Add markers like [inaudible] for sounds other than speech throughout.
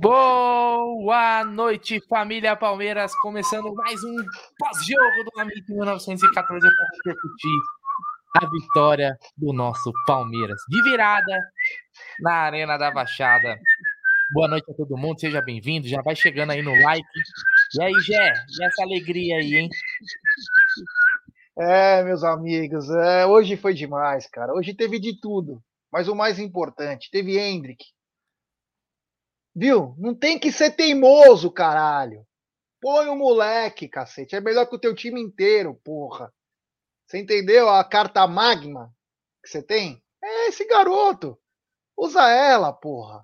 Boa noite, família Palmeiras. Começando mais um pós-jogo do Amigo 1914 para repercutir a vitória do nosso Palmeiras de virada na Arena da Baixada. Boa noite a todo mundo, seja bem-vindo. Já vai chegando aí no like. E aí, Gé, e essa alegria aí, hein? É, meus amigos, é, hoje foi demais, cara. Hoje teve de tudo. Mas o mais importante, teve Hendrick, Viu? Não tem que ser teimoso, caralho. Põe o moleque, cacete. É melhor que o teu time inteiro, porra. Você entendeu a carta magma que você tem? É esse garoto. Usa ela, porra.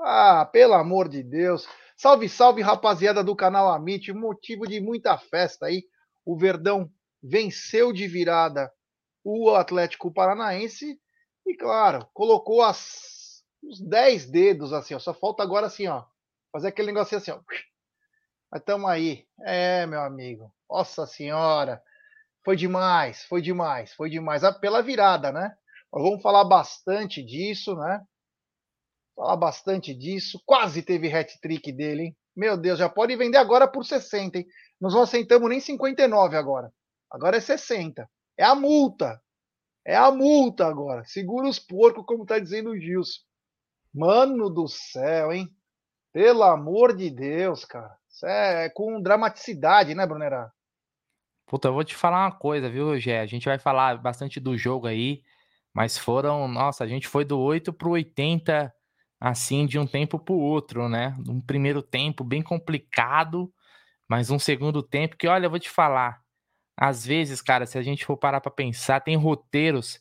Ah, pelo amor de Deus. Salve, salve, rapaziada do canal Amit. Motivo de muita festa aí. O Verdão venceu de virada o Atlético Paranaense e, claro, colocou as uns 10 dedos, assim, ó. Só falta agora assim, ó. Fazer aquele negocinho assim, ó. Mas tamo aí. É, meu amigo. Nossa senhora. Foi demais, foi demais, foi demais. Ah, pela virada, né? Nós vamos falar bastante disso, né? Falar bastante disso. Quase teve hat-trick dele, hein? Meu Deus, já pode vender agora por 60, hein? Nós não aceitamos nem 59 agora. Agora é 60. É a multa. É a multa agora. Segura os porcos, como tá dizendo o Gilson. Mano do céu, hein? Pelo amor de Deus, cara. Isso é com dramaticidade, né, Brunerá? Puta, eu vou te falar uma coisa, viu, Gé? A gente vai falar bastante do jogo aí, mas foram, nossa, a gente foi do 8 pro 80, assim, de um tempo pro outro, né? Um primeiro tempo bem complicado, mas um segundo tempo que, olha, eu vou te falar, às vezes, cara, se a gente for parar pra pensar, tem roteiros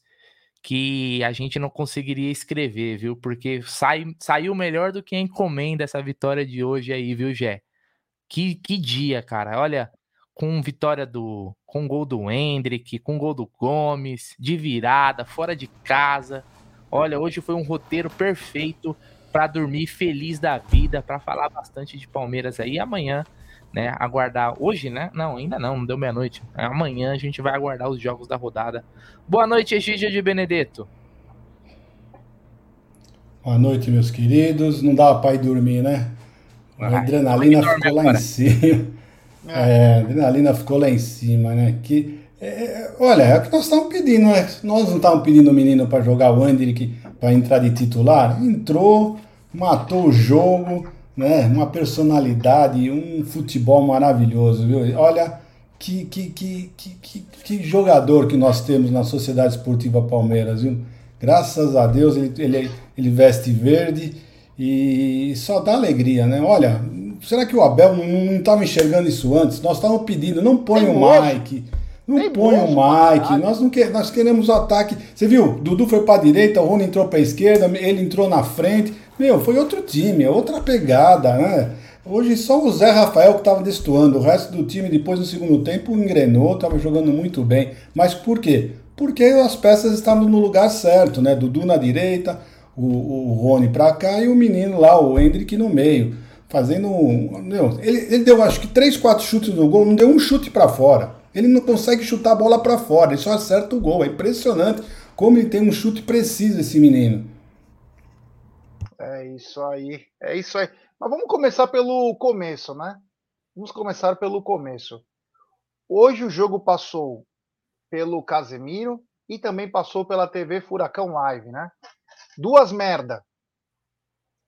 que a gente não conseguiria escrever, viu? Porque sai, saiu melhor do que a encomenda essa vitória de hoje aí, viu, Gé? Que, que dia, cara. Olha, com vitória do. com gol do Hendrick, com gol do Gomes, de virada, fora de casa. Olha, hoje foi um roteiro perfeito para dormir feliz da vida, para falar bastante de Palmeiras aí. Amanhã né, aguardar hoje, né? Não, ainda não, não deu meia-noite. Amanhã a gente vai aguardar os jogos da rodada. Boa noite, Egídia de Benedetto. Boa noite, meus queridos. Não dava para ir dormir, né? A ah, adrenalina ficou lá em cima. É. é, a adrenalina ficou lá em cima, né? Que, é, é olha, é o que nós estamos pedindo, né? Nós não estávamos pedindo o menino para jogar o Hendrick para entrar de titular. Entrou, matou o jogo né? Uma personalidade, um futebol maravilhoso, viu? Olha que, que, que, que, que, jogador que nós temos na Sociedade Esportiva Palmeiras, viu? Graças a Deus ele, ele, ele veste verde e só dá alegria, né? Olha, será que o Abel não estava enxergando isso antes? Nós estávamos pedindo, não põe o Mike. Não Tem põe o Mike, nós, não que, nós queremos o ataque. Você viu? Dudu foi para a direita, o Rony entrou para a esquerda, ele entrou na frente. Meu, foi outro time, outra pegada, né? Hoje só o Zé Rafael que estava destoando, o resto do time depois no segundo tempo engrenou, estava jogando muito bem. Mas por quê? Porque as peças estavam no lugar certo, né? Dudu na direita, o, o Rony para cá e o menino lá, o Hendrick no meio, fazendo. Meu, ele, ele deu acho que 3, 4 chutes no gol, não deu um chute para fora. Ele não consegue chutar a bola para fora, ele só acerta o gol. É impressionante como ele tem um chute preciso, esse menino. É isso aí, é isso aí. Mas vamos começar pelo começo, né? Vamos começar pelo começo. Hoje o jogo passou pelo Casemiro e também passou pela TV Furacão Live, né? Duas merda.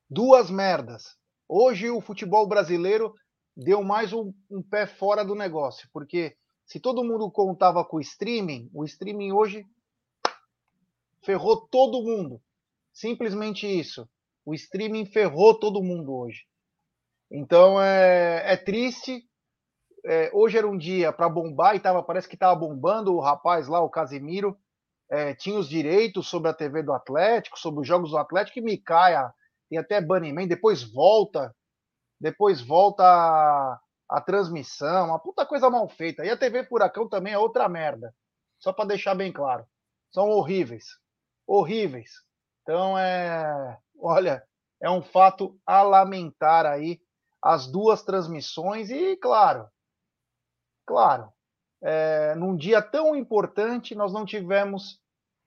Duas merdas. Hoje o futebol brasileiro deu mais um, um pé fora do negócio, porque se todo mundo contava com o streaming, o streaming hoje ferrou todo mundo. Simplesmente isso. O streaming ferrou todo mundo hoje. Então é, é triste. É, hoje era um dia para bombar e tava, parece que estava bombando o rapaz lá, o Casimiro. É, tinha os direitos sobre a TV do Atlético, sobre os jogos do Atlético, e me caia, tem até banimento, depois volta, depois volta a transmissão, uma puta coisa mal feita. E a TV Furacão também é outra merda. Só para deixar bem claro. São horríveis. Horríveis. Então é. Olha, é um fato a lamentar aí as duas transmissões e, claro, claro, é, num dia tão importante nós não tivemos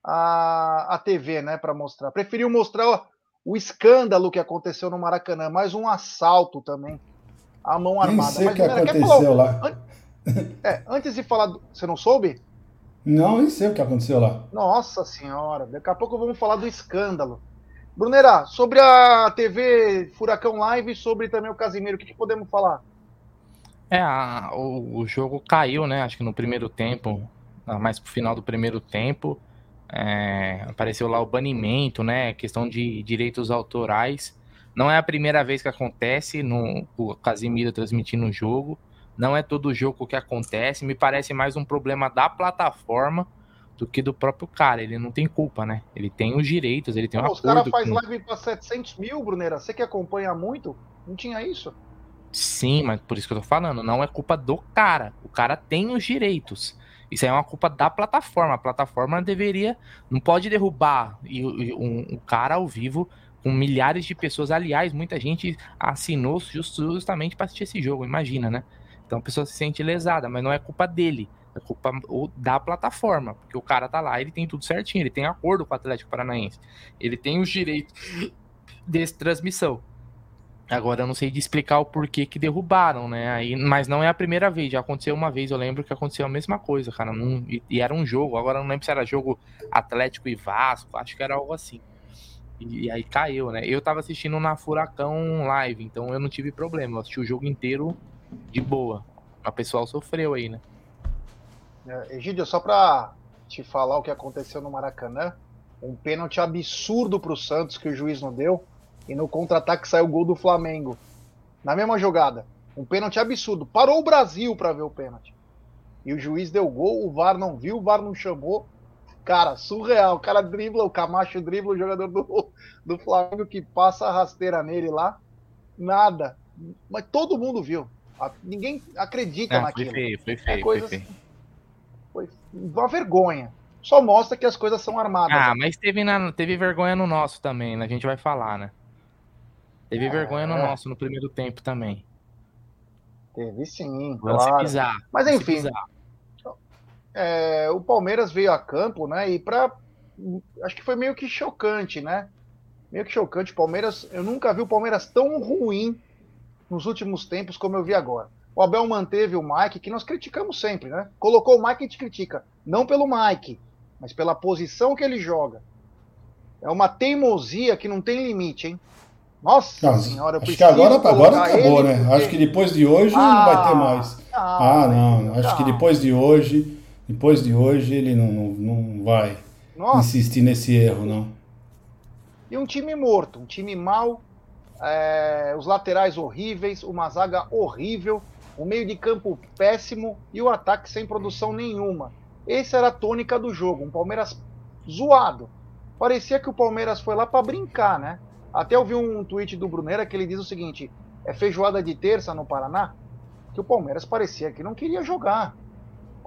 a, a TV, né, para mostrar. Preferiu mostrar o escândalo que aconteceu no Maracanã, mais um assalto também. A mão armada. Nem sei o que aconteceu lá. É, antes de falar. Do... Você não soube? Não, nem sei o que aconteceu lá. Nossa senhora, daqui a pouco vamos falar do escândalo. Brunera, sobre a TV Furacão Live e sobre também o Casimiro, o que, que podemos falar? É, a, o, o, jogo caiu, né? Acho que no primeiro tempo, mais pro final do primeiro tempo. É, apareceu lá o banimento, né? Questão de direitos autorais. Não é a primeira vez que acontece no o Casimiro transmitindo o jogo. Não é todo jogo que acontece. Me parece mais um problema da plataforma do que do próprio cara. Ele não tem culpa, né? Ele tem os direitos, ele tem um Os caras fazem com... live para 700 mil, Brunera. Você que acompanha muito, não tinha isso? Sim, mas por isso que eu tô falando. Não é culpa do cara. O cara tem os direitos. Isso aí é uma culpa da plataforma. A plataforma deveria. Não pode derrubar um, um cara ao vivo com milhares de pessoas. Aliás, muita gente assinou justamente para assistir esse jogo, imagina, né? Então a pessoa se sente lesada, mas não é culpa dele. É culpa da plataforma, porque o cara tá lá, ele tem tudo certinho, ele tem acordo com o Atlético Paranaense, ele tem os direitos de transmissão. Agora eu não sei de explicar o porquê que derrubaram, né? Aí, mas não é a primeira vez, já aconteceu uma vez, eu lembro que aconteceu a mesma coisa, cara. Não, e, e, era um jogo, agora não lembro se era jogo Atlético e Vasco, acho que era algo assim. E, aí caiu, né? Eu tava assistindo na Furacão Live, então eu não tive problema, eu assisti o jogo inteiro de boa. O pessoal sofreu aí, né? É, Egídio, só pra te falar o que aconteceu no Maracanã, um pênalti absurdo pro Santos que o juiz não deu e no contra-ataque saiu o gol do Flamengo. Na mesma jogada. Um pênalti absurdo. Parou o Brasil para ver o pênalti. E o juiz deu gol, o VAR não viu, o VAR não chamou. Cara, surreal. O cara dribla, o Camacho dribla o jogador do, do Flamengo que passa a rasteira nele lá. Nada. Mas todo mundo viu. Ninguém acredita é, naquilo. Foi feio, foi feio. É foi, feio. foi uma vergonha só mostra que as coisas são armadas. Ah, mas teve, na, teve vergonha no nosso também, né? A gente vai falar, né? Teve é, vergonha no nosso no primeiro tempo também. Teve sim, claro. Mas enfim, é, o Palmeiras veio a campo, né? E para acho que foi meio que chocante, né? Meio que chocante. Palmeiras, eu nunca vi o Palmeiras tão ruim nos últimos tempos como eu vi agora. O Abel manteve o Mike, que nós criticamos sempre, né? Colocou o Mike e a gente critica. Não pelo Mike, mas pela posição que ele joga. É uma teimosia que não tem limite, hein? Nossa não, senhora, Acho que agora, agora acabou, né? Porque... Acho que depois de hoje ah, não vai ter mais. Ah, ah não. Acho que depois de hoje, depois de hoje ele não, não, não vai Nossa. insistir nesse erro, não. E um time morto, um time mal, é, os laterais horríveis, uma zaga horrível, o meio de campo péssimo e o ataque sem produção nenhuma. Essa era a tônica do jogo, um Palmeiras zoado. Parecia que o Palmeiras foi lá para brincar, né? Até eu vi um tweet do Brunera que ele diz o seguinte: é feijoada de terça no Paraná? Que o Palmeiras parecia que não queria jogar.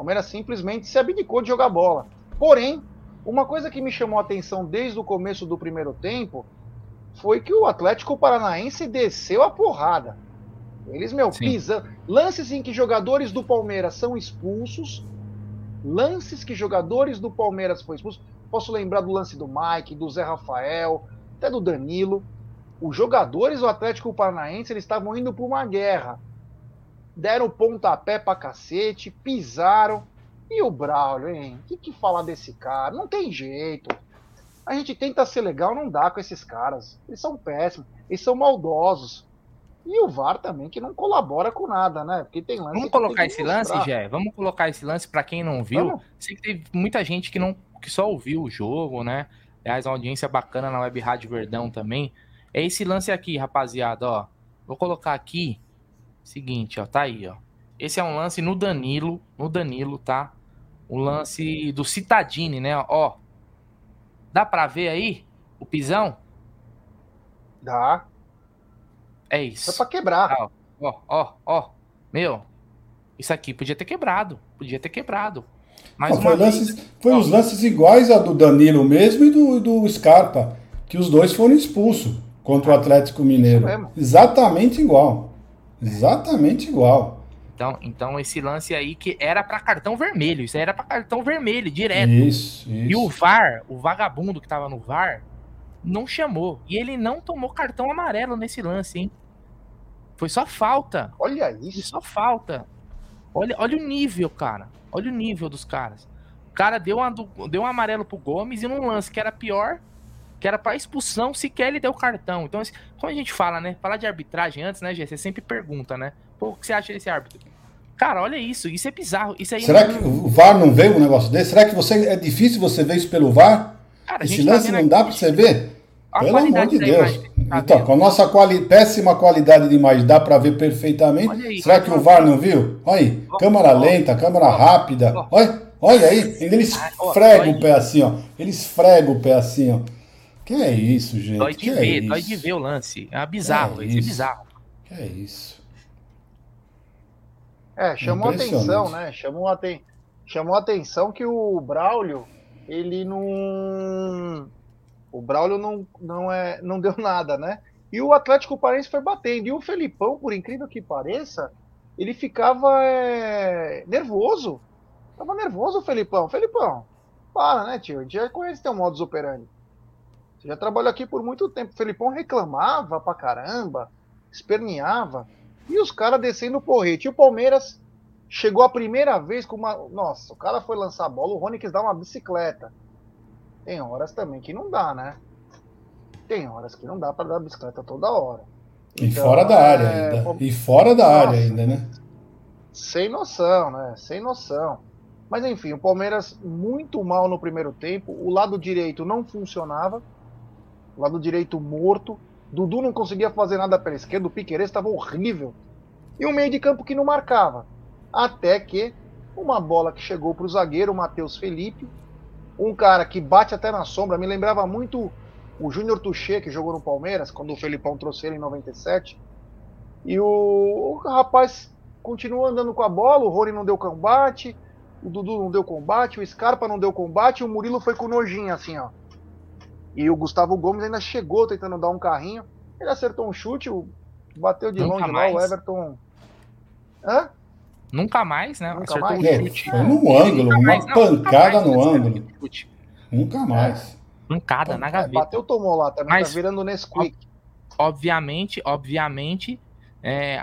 O Palmeiras simplesmente se abdicou de jogar bola. Porém, uma coisa que me chamou a atenção desde o começo do primeiro tempo foi que o Atlético Paranaense desceu a porrada. Eles, meu, pisam. Lances em que jogadores do Palmeiras são expulsos. Lances que jogadores do Palmeiras foram expulsos. Posso lembrar do lance do Mike, do Zé Rafael, até do Danilo. Os jogadores do Atlético Paranaense eles estavam indo para uma guerra. Deram pontapé pra cacete, pisaram. E o Braulio, hein? O que, que falar desse cara? Não tem jeito. A gente tenta ser legal, não dá com esses caras. Eles são péssimos, eles são maldosos. E o VAR também, que não colabora com nada, né? Porque tem lance. Vamos colocar esse lance, Jé? Vamos colocar esse lance para quem não viu. Vamos. Sei que teve muita gente que, não, que só ouviu o jogo, né? Aliás, uma audiência bacana na Web Rádio Verdão também. É esse lance aqui, rapaziada, ó. Vou colocar aqui. Seguinte, ó, tá aí, ó. Esse é um lance no Danilo, no Danilo, tá? O lance do Citadini, né? Ó. Dá pra ver aí o pisão? Dá. É isso. É pra quebrar. Ó, ó, ó, ó. Meu, isso aqui podia ter quebrado. Podia ter quebrado. Mais foi, lances, foi os lances iguais a do Danilo mesmo e do, do Scarpa, que os dois foram expulsos contra o Atlético Mineiro. Exatamente igual. Exatamente igual. Então, então esse lance aí que era para cartão vermelho, isso era para cartão vermelho direto. Isso, isso. E o VAR, o vagabundo que tava no VAR, Não chamou. E ele não tomou cartão amarelo nesse lance, hein? Foi só falta. Olha isso. Foi só falta. Olha, olha o nível, cara. Olha o nível dos caras. O cara deu, uma, deu um amarelo pro Gomes e num lance que era pior, que era para expulsão, sequer ele deu cartão. Então, quando a gente fala, né? Falar de arbitragem antes, né, Gê? Você sempre pergunta, né? Pô, o que você acha desse árbitro? Cara, olha isso, isso é bizarro. Isso aí Será não... que o VAR não vê um negócio desse? Será que você é difícil você ver isso pelo VAR? Cara, Esse tá lance tá não dá para você ver? Pelo amor de Deus. Tá então, vendo? com a nossa quali péssima qualidade de imagem, dá para ver perfeitamente. Aí, Será que o VAR não viu? Olha aí, câmera lenta, câmera rápida. Olha, olha aí, [laughs] ele esfrega o pé assim, ó. Ele esfrega o pé assim, ó. Que é isso, gente? Dói de que ver, é dói de ver o lance. É bizarro, é, isso. é bizarro. Que é isso. É, chamou atenção, né? Chamou, aten chamou atenção que o Braulio, ele não. O Braulio não, não, é, não deu [laughs] nada, né? E o Atlético Paranaense foi batendo. E o Felipão, por incrível que pareça, ele ficava é, nervoso. Tava nervoso o Felipão. Felipão, para, né, tio? A gente já conhece teu modus operandi. Você já trabalhou aqui por muito tempo. O Felipão reclamava pra caramba, esperneava. E os caras descendo o porrete. E o Palmeiras chegou a primeira vez com uma. Nossa, o cara foi lançar a bola, o Rony quis dar uma bicicleta. Tem horas também que não dá, né? Tem horas que não dá para dar bicicleta toda hora. Então, e fora da área é... ainda. E fora da Nossa, área ainda, né? Sem noção, né? Sem noção. Mas enfim, o Palmeiras muito mal no primeiro tempo. O lado direito não funcionava lado direito morto. Dudu não conseguia fazer nada pela esquerda, o Piqueires estava horrível. E o meio de campo que não marcava. Até que uma bola que chegou para o zagueiro, o Matheus Felipe, um cara que bate até na sombra, me lembrava muito o Júnior Tuchê, que jogou no Palmeiras, quando o Felipão trouxe ele em 97. E o, o rapaz continua andando com a bola, o Rony não deu combate, o Dudu não deu combate, o Scarpa não deu combate, o Murilo foi com nojinho, assim, ó. E o Gustavo Gomes ainda chegou tentando dar um carrinho. Ele acertou um chute, bateu de Nunca longe mais. lá, o Everton. Hã? Nunca mais, né? Nunca acertou mais? um chute. É, no ângulo, uma mais, pancada não, no ângulo. Nunca mais. Pancada na gaveta. Bateu, tomou lá, também Mas, tá virando Nesquik. Obviamente, obviamente, é,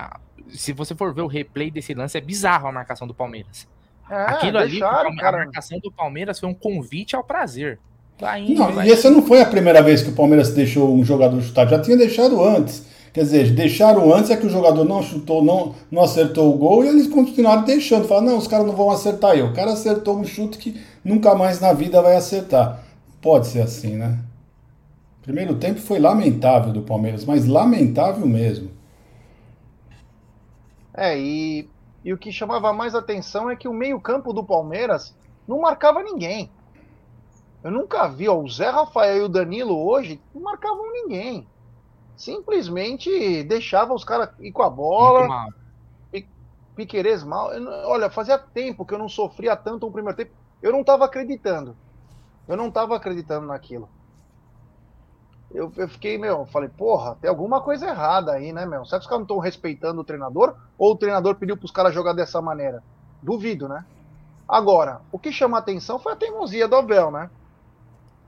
se você for ver o replay desse lance, é bizarro a marcação do Palmeiras. É, Aquilo deixaram, ali, a marcação do Palmeiras foi um convite ao prazer. Vai indo, não, vai e essa não foi a primeira vez que o Palmeiras deixou um jogador chutar, já tinha deixado antes. Quer dizer, deixaram antes é que o jogador não chutou, não, não acertou o gol e eles continuaram deixando. Falaram, não, os caras não vão acertar eu. O cara acertou um chute que nunca mais na vida vai acertar. Pode ser assim, né? Primeiro tempo foi lamentável do Palmeiras, mas lamentável mesmo. É, e, e o que chamava mais atenção é que o meio-campo do Palmeiras não marcava ninguém. Eu nunca vi, ó, o Zé Rafael e o Danilo hoje não marcavam ninguém. Simplesmente deixavam os caras ir com a bola. Piqueires mal. Eu, olha, fazia tempo que eu não sofria tanto no primeiro tempo. Eu não estava acreditando. Eu não estava acreditando naquilo. Eu, eu, fiquei, meu, falei, porra, tem alguma coisa errada aí, né, meu? Será que os caras não estão respeitando o treinador? Ou o treinador pediu para os caras jogar dessa maneira? Duvido, né? Agora, o que chama a atenção foi a teimosia do Abel, né?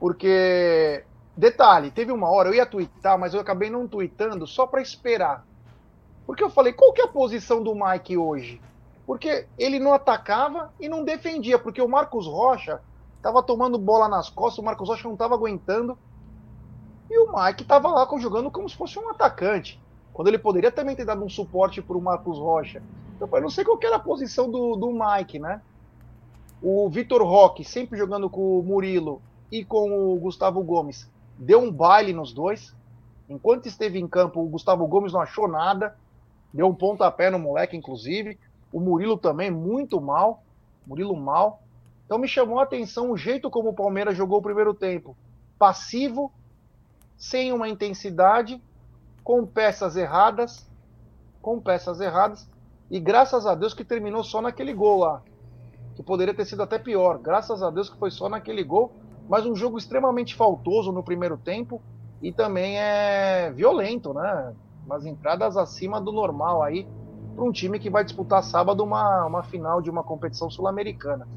Porque, detalhe, teve uma hora, eu ia twittar, mas eu acabei não tweetando só para esperar. Porque eu falei, qual que é a posição do Mike hoje? Porque ele não atacava e não defendia, porque o Marcos Rocha estava tomando bola nas costas, o Marcos Rocha não estava aguentando. E o Mike estava lá jogando como se fosse um atacante. Quando ele poderia também ter dado um suporte para o Marcos Rocha. Então, eu não sei qual era a posição do, do Mike, né? O Vitor Roque sempre jogando com o Murilo e com o Gustavo Gomes deu um baile nos dois. Enquanto esteve em campo, o Gustavo Gomes não achou nada, deu um pontapé no moleque, inclusive. O Murilo também, muito mal. Murilo mal. Então me chamou a atenção o jeito como o Palmeiras jogou o primeiro tempo. Passivo, sem uma intensidade, com peças erradas, com peças erradas, e graças a Deus que terminou só naquele gol lá. Que poderia ter sido até pior. Graças a Deus que foi só naquele gol mas um jogo extremamente faltoso no primeiro tempo e também é violento, né? Umas entradas acima do normal aí para um time que vai disputar sábado uma, uma final de uma competição sul-americana.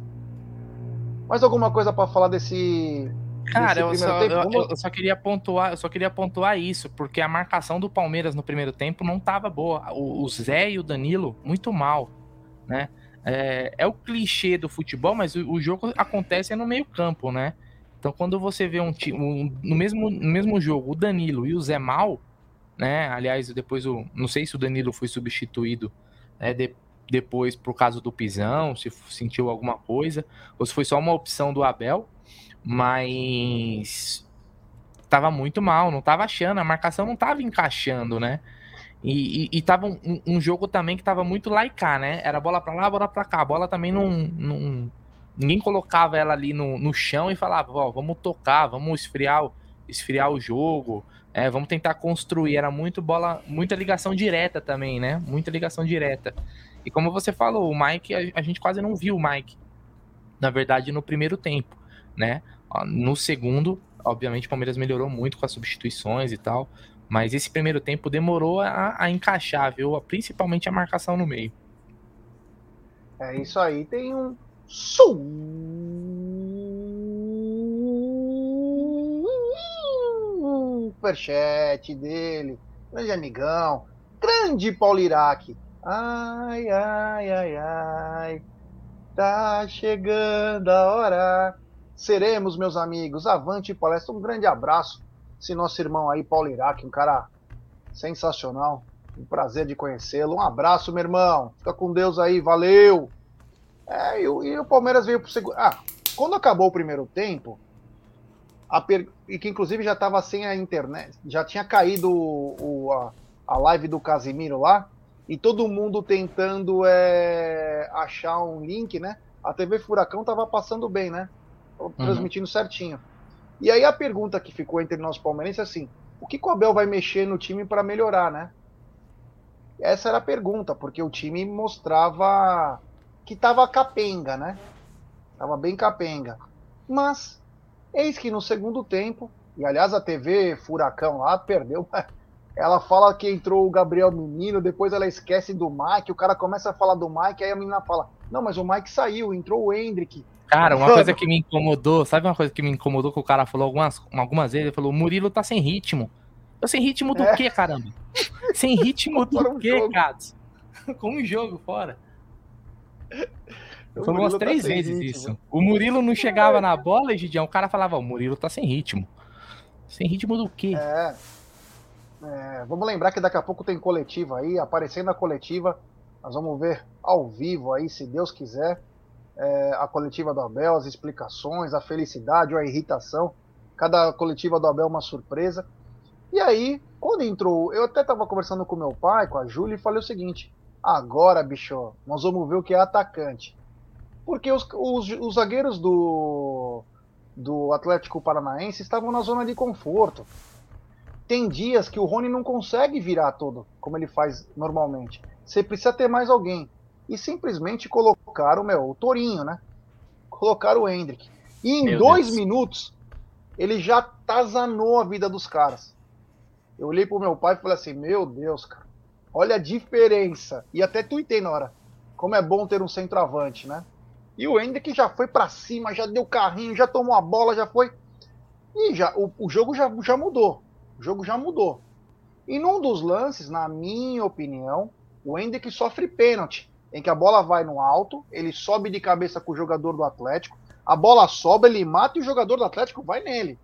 Mais alguma coisa para falar desse Cara, eu só, eu, eu só, queria pontuar, eu só queria pontuar isso, porque a marcação do Palmeiras no primeiro tempo não estava boa. O, o, Zé e o Danilo, muito mal, né? É, é o clichê do futebol, mas o, o, jogo acontece no meio campo, né? Então, quando você vê um time, um, no, mesmo, no mesmo jogo, o Danilo e o Zé mal, né? Aliás, depois o, não sei se o Danilo foi substituído né, de, depois por causa do pisão, se sentiu alguma coisa, ou se foi só uma opção do Abel, mas tava muito mal, não tava achando, a marcação não tava encaixando, né? E, e, e tava um, um, jogo também que tava muito laicar, né? Era bola para lá, bola para cá. A bola também não, não. Ninguém colocava ela ali no, no chão e falava, ó, vamos tocar, vamos esfriar, esfriar o jogo, é, vamos tentar construir. Era muito bola, muita ligação direta também, né? Muita ligação direta. E como você falou, o Mike, a, a gente quase não viu o Mike, na verdade, no primeiro tempo, né? No segundo, obviamente, o Palmeiras melhorou muito com as substituições e tal. Mas esse primeiro tempo demorou a, a encaixar, viu? Principalmente a marcação no meio. É isso aí. Tem um superchat dele. Grande amigão. Grande Paulo Iraque. Ai, ai, ai, ai. Tá chegando a hora seremos, meus amigos. Avante palestra. Um grande abraço. Esse nosso irmão aí, Paulo Iraque, um cara sensacional. Um prazer de conhecê-lo. Um abraço, meu irmão. Fica com Deus aí, valeu. É, e, e o Palmeiras veio pro segundo. Ah, quando acabou o primeiro tempo, per... e que inclusive já estava sem a internet, já tinha caído o, o, a, a live do Casimiro lá, e todo mundo tentando é, achar um link, né? A TV Furacão tava passando bem, né? Uhum. transmitindo uhum. certinho. E aí a pergunta que ficou entre nós palmeirenses é assim: o que o Abel vai mexer no time para melhorar, né? Essa era a pergunta, porque o time mostrava que tava capenga, né? Tava bem capenga. Mas, eis que no segundo tempo, e aliás a TV Furacão lá perdeu. [laughs] Ela fala que entrou o Gabriel Menino, depois ela esquece do Mike, o cara começa a falar do Mike, aí a menina fala: Não, mas o Mike saiu, entrou o Hendrick. Cara, uma coisa que me incomodou, sabe uma coisa que me incomodou que o cara falou algumas, algumas vezes? Ele falou: o Murilo tá sem ritmo. Eu sem ritmo do é. quê, caramba? sem ritmo [laughs] do um quê, Gatos? [laughs] Com um jogo fora. Foi umas tá três tá vezes ritmo. isso. O Murilo não chegava na bola, Gidião. O cara falava: o Murilo tá sem ritmo. Sem ritmo do quê? É. é. Vamos lembrar que daqui a pouco tem coletiva aí, aparecendo a coletiva. Nós vamos ver ao vivo aí, se Deus quiser é, a coletiva do Abel, as explicações, a felicidade ou a irritação. Cada coletiva do Abel é uma surpresa. E aí, quando entrou, eu até estava conversando com meu pai, com a Júlia, e falei o seguinte: agora, bicho, nós vamos ver o que é atacante. Porque os, os, os zagueiros do, do Atlético Paranaense estavam na zona de conforto. Tem dias que o Rony não consegue virar todo como ele faz normalmente. Você precisa ter mais alguém e simplesmente colocaram meu, o Torinho, né? Colocaram o Hendrick. E em meu dois Deus. minutos, ele já tazanou a vida dos caras. Eu olhei pro meu pai e falei assim: Meu Deus, cara, olha a diferença. E até tuitei na hora. Como é bom ter um centroavante, né? E o Hendrick já foi para cima, já deu carrinho, já tomou a bola, já foi. E já, o, o jogo já, já mudou. O jogo já mudou. E num dos lances, na minha opinião, o Hendrick sofre pênalti em que a bola vai no alto, ele sobe de cabeça com o jogador do Atlético, a bola sobe, ele mata e o jogador do Atlético vai nele.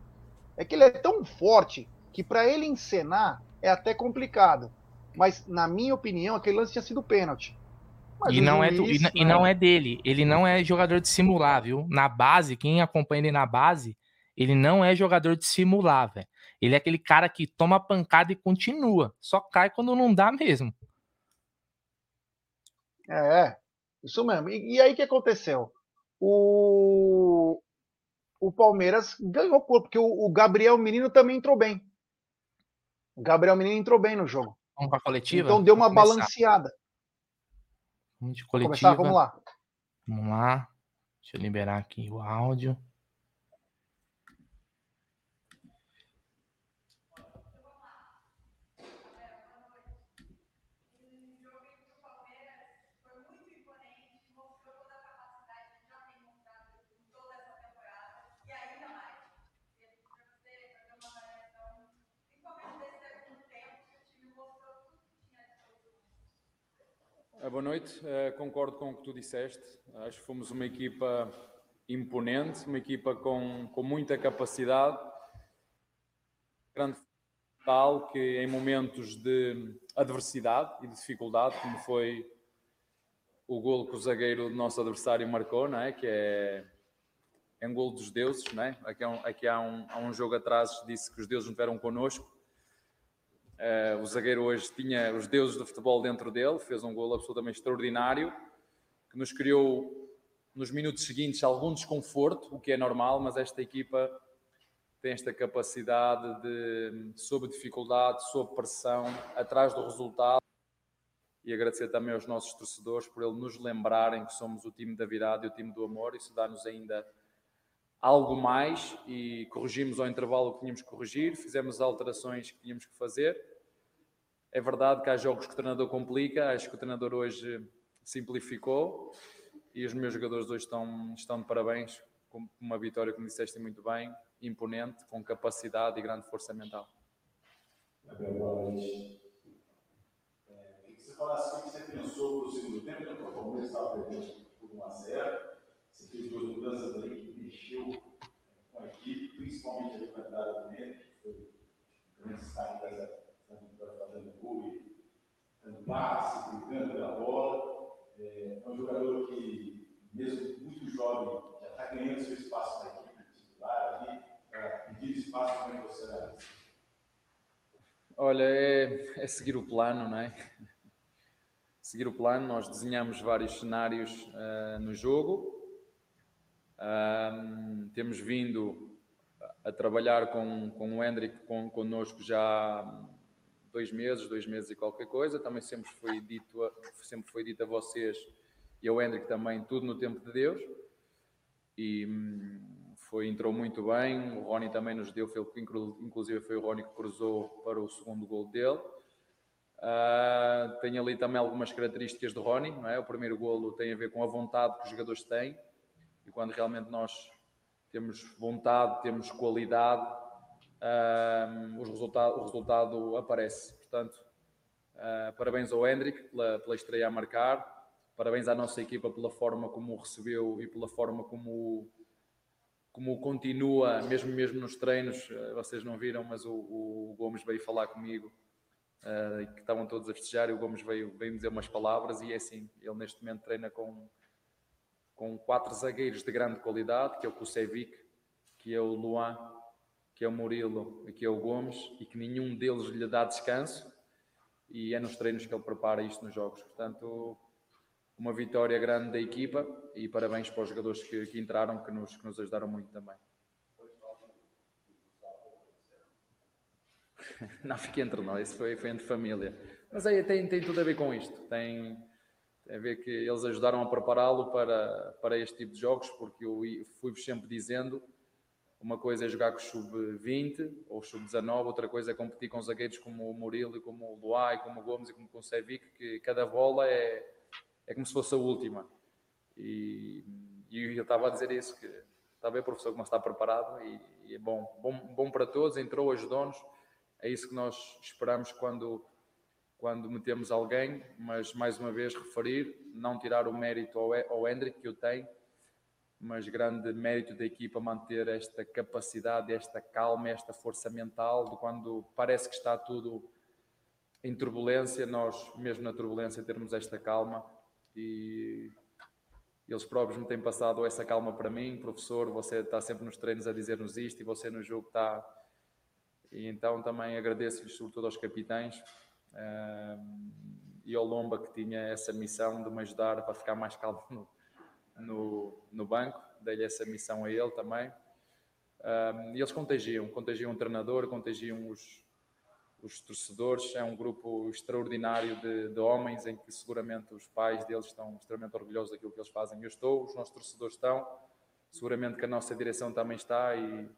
É que ele é tão forte que para ele encenar é até complicado. Mas, na minha opinião, aquele lance tinha sido pênalti. e não, é do, e, e, não é dele. Ele não é jogador de simular, viu? Na base, quem acompanha ele na base, ele não é jogador de simular, velho. Ele é aquele cara que toma pancada e continua. Só cai quando não dá mesmo. É, isso mesmo. E, e aí o que aconteceu? O, o Palmeiras ganhou porque o, o, Gabriel Menino também entrou bem. O Gabriel Menino entrou bem no jogo. Vamos para a coletiva? Então deu uma balanceada. Vamos de coletiva. Vamos, vamos lá. Vamos lá. Deixa eu liberar aqui o áudio. Boa noite. Uh, concordo com o que tu disseste. Acho que fomos uma equipa imponente, uma equipa com, com muita capacidade, grande tal que em momentos de adversidade e de dificuldade, como foi o golo que o zagueiro do nosso adversário marcou, não é? que é, é um golo dos deuses. Não é? aqui, há um, aqui há, um, há um jogo atrás disse que os deuses não estiveram connosco. Uh, o zagueiro hoje tinha os deuses do futebol dentro dele, fez um golo absolutamente extraordinário, que nos criou nos minutos seguintes algum desconforto, o que é normal, mas esta equipa tem esta capacidade de, sob dificuldade, sob pressão, atrás do resultado. E agradecer também aos nossos torcedores por ele nos lembrarem que somos o time da virada e o time do amor. Isso dá-nos ainda algo mais e corrigimos ao intervalo o que tínhamos que corrigir, fizemos alterações que tínhamos que fazer. É verdade que há jogos que o treinador complica, acho que o treinador hoje simplificou e os meus jogadores hoje estão, estão de parabéns com uma vitória, como disseste muito bem, imponente, com capacidade e grande força mental. Boa. É, que falasse o que você pensou segundo tempo, né? por 1 a 0 você fez duas mudanças aí que mexeu com a equipe, principalmente ali com a entrada do Neto, que foi o grande destaque dessa fazendo gol e dando passe, brigando pela bola. É, é um jogador que, mesmo muito jovem, já está ganhando seu espaço na equipe titular ali, para pedir espaço que você analisa? Olha, é, é seguir o plano, não é? [laughs] seguir o plano, nós desenhamos vários cenários uh, no jogo. Um, temos vindo a trabalhar com, com o Hendrick com, connosco já dois meses, dois meses e qualquer coisa. Também sempre foi dito a, sempre foi dito a vocês e ao Hendrick também tudo no tempo de Deus. E hum, foi, entrou muito bem. O Rony também nos deu, foi, inclusive foi o Rony que cruzou para o segundo gol dele. Uh, tem ali também algumas características do Rony, não é? O primeiro golo tem a ver com a vontade que os jogadores têm e quando realmente nós temos vontade, temos qualidade, uh, resultado, o resultado aparece. Portanto, uh, parabéns ao Hendrick pela, pela estreia a marcar, parabéns à nossa equipa pela forma como o recebeu e pela forma como como continua, mesmo mesmo nos treinos, eh, vocês não viram, mas o, o Gomes veio falar comigo, uh, que estavam todos a festejar, e o Gomes veio, veio dizer umas palavras, e é assim, ele neste momento treina com, com quatro zagueiros de grande qualidade, que é o Kusevic, que é o Luan, que é o Murilo e que é o Gomes, e que nenhum deles lhe dá descanso, e é nos treinos que ele prepara isto nos jogos. Portanto, uma vitória grande da equipa e parabéns para os jogadores que, que entraram, que nos, que nos ajudaram muito também. [laughs] Não fiquei entre nós, foi, foi entre família. Mas aí tem, tem tudo a ver com isto. Tem, tem a ver que eles ajudaram a prepará-lo para, para este tipo de jogos, porque eu fui-vos sempre dizendo: uma coisa é jogar com o sub-20 ou sub-19, outra coisa é competir com zagueiros como o Murilo, como o Luai, como o Gomes e como o Sevic, que cada bola é é como se fosse a última. E, e eu estava a dizer isso, que está ver, professor, como está preparado e, e, é bom, bom, bom para todos, entrou, ajudou-nos. É isso que nós esperamos quando, quando metemos alguém, mas mais uma vez referir, não tirar o mérito ao, ao Hendrick, que eu tenho, mas grande mérito da equipa manter esta capacidade, esta calma, esta força mental, de quando parece que está tudo em turbulência, nós, mesmo na turbulência, termos esta calma. E eles próprios me têm passado essa calma para mim, professor, você está sempre nos treinos a dizer-nos isto e você no jogo está... E então também agradeço-lhes, sobretudo aos capitães um, e ao Lomba que tinha essa missão de me ajudar para ficar mais calmo no, no, banco, dei-lhe essa missão a ele também. Um, e eles contagiam, contagiam o treinador, contagiam os, os torcedores. É um grupo extraordinário de, de, homens em que seguramente os pais deles estão extremamente orgulhosos daquilo que eles fazem. Eu estou, os nossos torcedores estão, seguramente que a nossa direção também está e,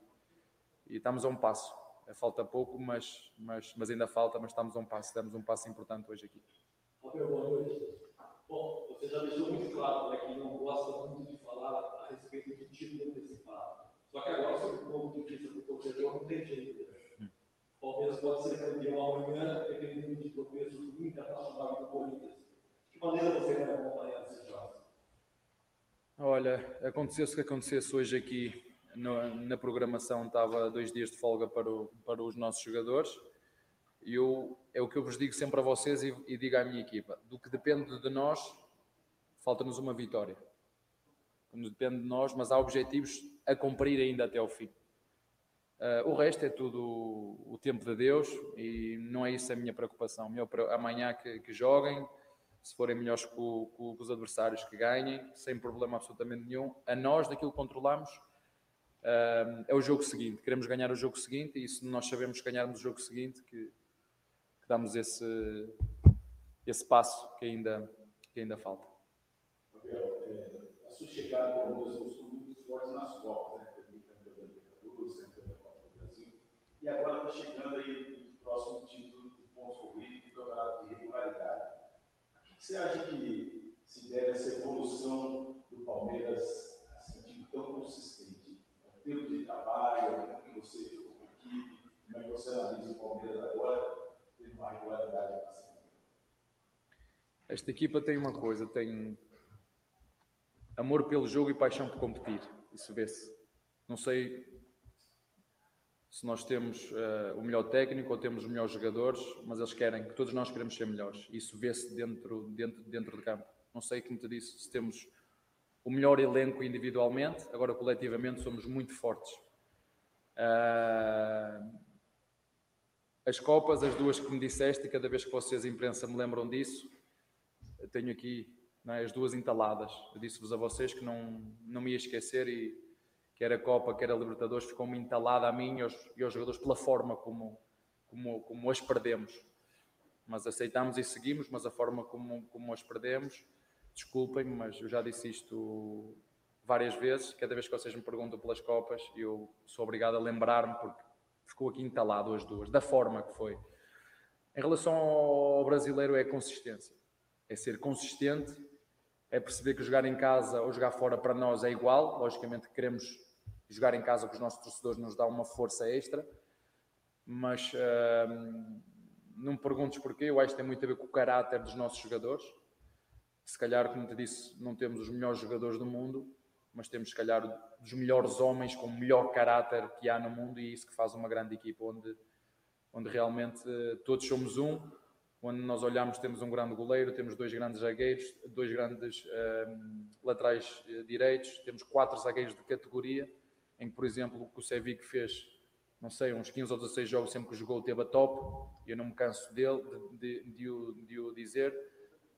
e estamos a um passo. É, falta pouco, mas, mas, mas ainda falta, mas estamos a um passo, damos um passo importante hoje aqui. Bom, você já deixou muito claro que não gosta muito de falar a respeito do título antecipado. Só que agora, sobre o ponto de vista do torcedor, não tem jeito. Né? Palmeiras pode ser campeão amanhã, dependendo de tropeços do Internacional e do Corinthians. maneira você vai acompanhar esses jogos? Olha, acontecesse o que acontecesse hoje aqui na, na programação, estava dois dias de folga para, o, para os nossos jogadores. E eu, é o que eu vos digo sempre a vocês e, e digo à minha equipa: do que depende de nós, falta-nos uma vitória. Depende de nós, mas há objetivos a cumprir ainda até ao fim. Uh, o resto é tudo o tempo de Deus e não é isso a minha preocupação. Meu, amanhã que, que joguem, se forem melhores que, os adversários, que ganhem, sem problema absolutamente nenhum. A nós, daquilo que controlamos, uh, é o jogo seguinte. Queremos ganhar o jogo seguinte e se nós sabemos ganharmos o jogo seguinte, que, que damos esse, esse passo que ainda, que ainda falta. É, chegada ao Brasil são muito fortes nas Copas, né? e agora está chegando aí o próximo título de pontos corridos do campeonato de regularidade. O que você acha que se deve essa evolução do Palmeiras assim, de tão consistente? O tempo de trabalho, como que você ficou com a equipe, como é que você analisa o Palmeiras agora, tendo uma regularidade assim? Esta equipa tem uma coisa, tem amor pelo jogo e paixão por competir. Isso vê-se. Não sei se nós temos uh, o melhor técnico ou temos os melhores jogadores, mas eles querem, que todos nós queremos ser melhores. Isso vê-se dentro, dentro, dentro de campo. Não sei como te disse, se temos o melhor elenco individualmente, agora coletivamente somos muito fortes. Uh, as Copas, as duas que me disseste, e cada vez que vocês, imprensa, me lembram disso, tenho aqui é, as duas entaladas. Eu disse-vos a vocês que não, não me ia esquecer e quer a Copa, quer a Libertadores, ficou-me entalada a mim e aos, e aos jogadores pela forma como, como, como as perdemos. Mas aceitamos e seguimos, mas a forma como, como as perdemos, desculpem-me, mas eu já disse isto várias vezes, cada vez que vocês me perguntam pelas Copas, eu sou obrigado a lembrar-me, porque ficou aqui entalado as duas, da forma que foi. Em relação ao brasileiro, é consistência. É ser consistente, é perceber que jogar em casa ou jogar fora para nós é igual. Logicamente, queremos jogar em casa com os nossos torcedores nos dá uma força extra, mas uh, não me perguntes porquê, eu acho que tem muito a ver com o caráter dos nossos jogadores. Se calhar, como te disse, não temos os melhores jogadores do mundo, mas temos, se calhar, dos melhores homens com o melhor caráter que há no mundo e isso que faz uma grande equipa, onde, onde realmente uh, todos somos um, onde nós olhamos, temos um grande goleiro, temos dois grandes zagueiros, dois grandes uh, laterais uh, direitos, temos quatro zagueiros de categoria em que, por exemplo, o que o Sevic fez, não sei, uns 15 ou 16 jogos sempre que jogou teve a top, e eu não me canso dele, de, de, de, o, de o dizer.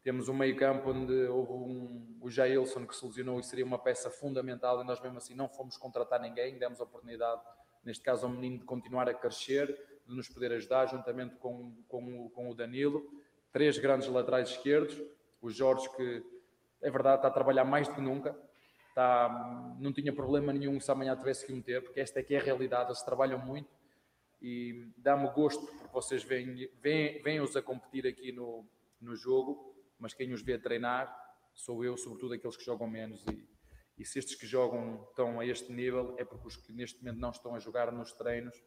Temos um meio campo onde houve um, o Jailson que se lesionou e seria uma peça fundamental e nós mesmo assim não fomos contratar ninguém, demos a oportunidade, neste caso ao menino, de continuar a crescer, de nos poder ajudar, juntamente com, com, com o Danilo. Três grandes laterais esquerdos, o Jorge que, é verdade, está a trabalhar mais do que nunca, Tá, não tinha problema nenhum se amanhã tivesse que meter, porque esta é que é a realidade, eles trabalham muito e dá-me gosto porque vocês vêm-os a competir aqui no, no jogo, mas quem os vê treinar sou eu, sobretudo aqueles que jogam menos. E, e se estes que jogam estão a este nível é porque os que neste momento não estão a jogar nos treinos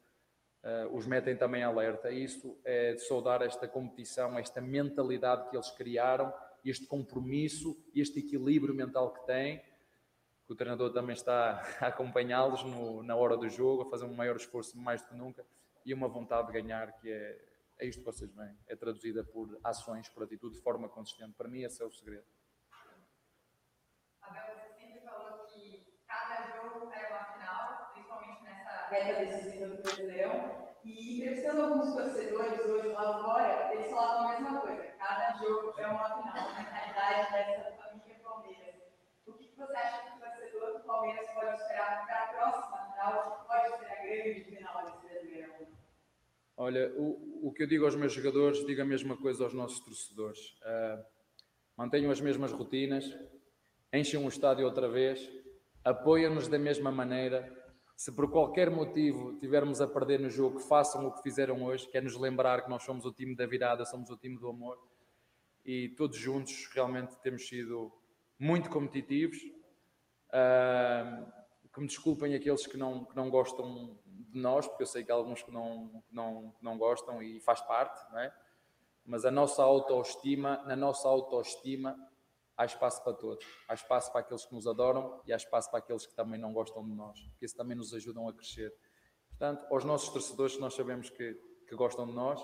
os metem também alerta. Isso é de saudar esta competição, esta mentalidade que eles criaram, este compromisso, este equilíbrio mental que têm que o treinador também está [laughs] a acompanhá-los na hora do jogo, a fazer um maior esforço mais do que nunca e uma vontade de ganhar que é, é isto que vocês veem, é traduzida por ações, por atitude de forma consistente. Para mim esse é o segredo. Abel, você sempre falou que cada jogo é uma final, principalmente nessa reta decisiva do Brasileirão. E entrevistando alguns torcedores hoje lá fora, eles falavam a mesma coisa. Cada jogo é uma final, na realidade dessa família Palmeiras. O que você acha que Palmeiras pode esperar para a próxima final, que pode ser a grande final desse brasileirão? Olha, o, o que eu digo aos meus jogadores, digo a mesma coisa aos nossos torcedores. Uh, mantenham as mesmas rotinas, enchem o estádio outra vez, apoiam-nos da mesma maneira. Se por qualquer motivo tivermos a perder no jogo, façam o que fizeram hoje, que é nos lembrar que nós somos o time da virada, somos o time do amor. E todos juntos realmente temos sido muito competitivos Uh, que me desculpem aqueles que não, que não gostam de nós, porque eu sei que há alguns que não, não, não gostam e faz parte, não é? mas a nossa autoestima, na nossa autoestima, há espaço para todos. Há espaço para aqueles que nos adoram e há espaço para aqueles que também não gostam de nós, porque isso também nos ajudam a crescer. Portanto, aos nossos torcedores que nós sabemos que, que gostam de nós,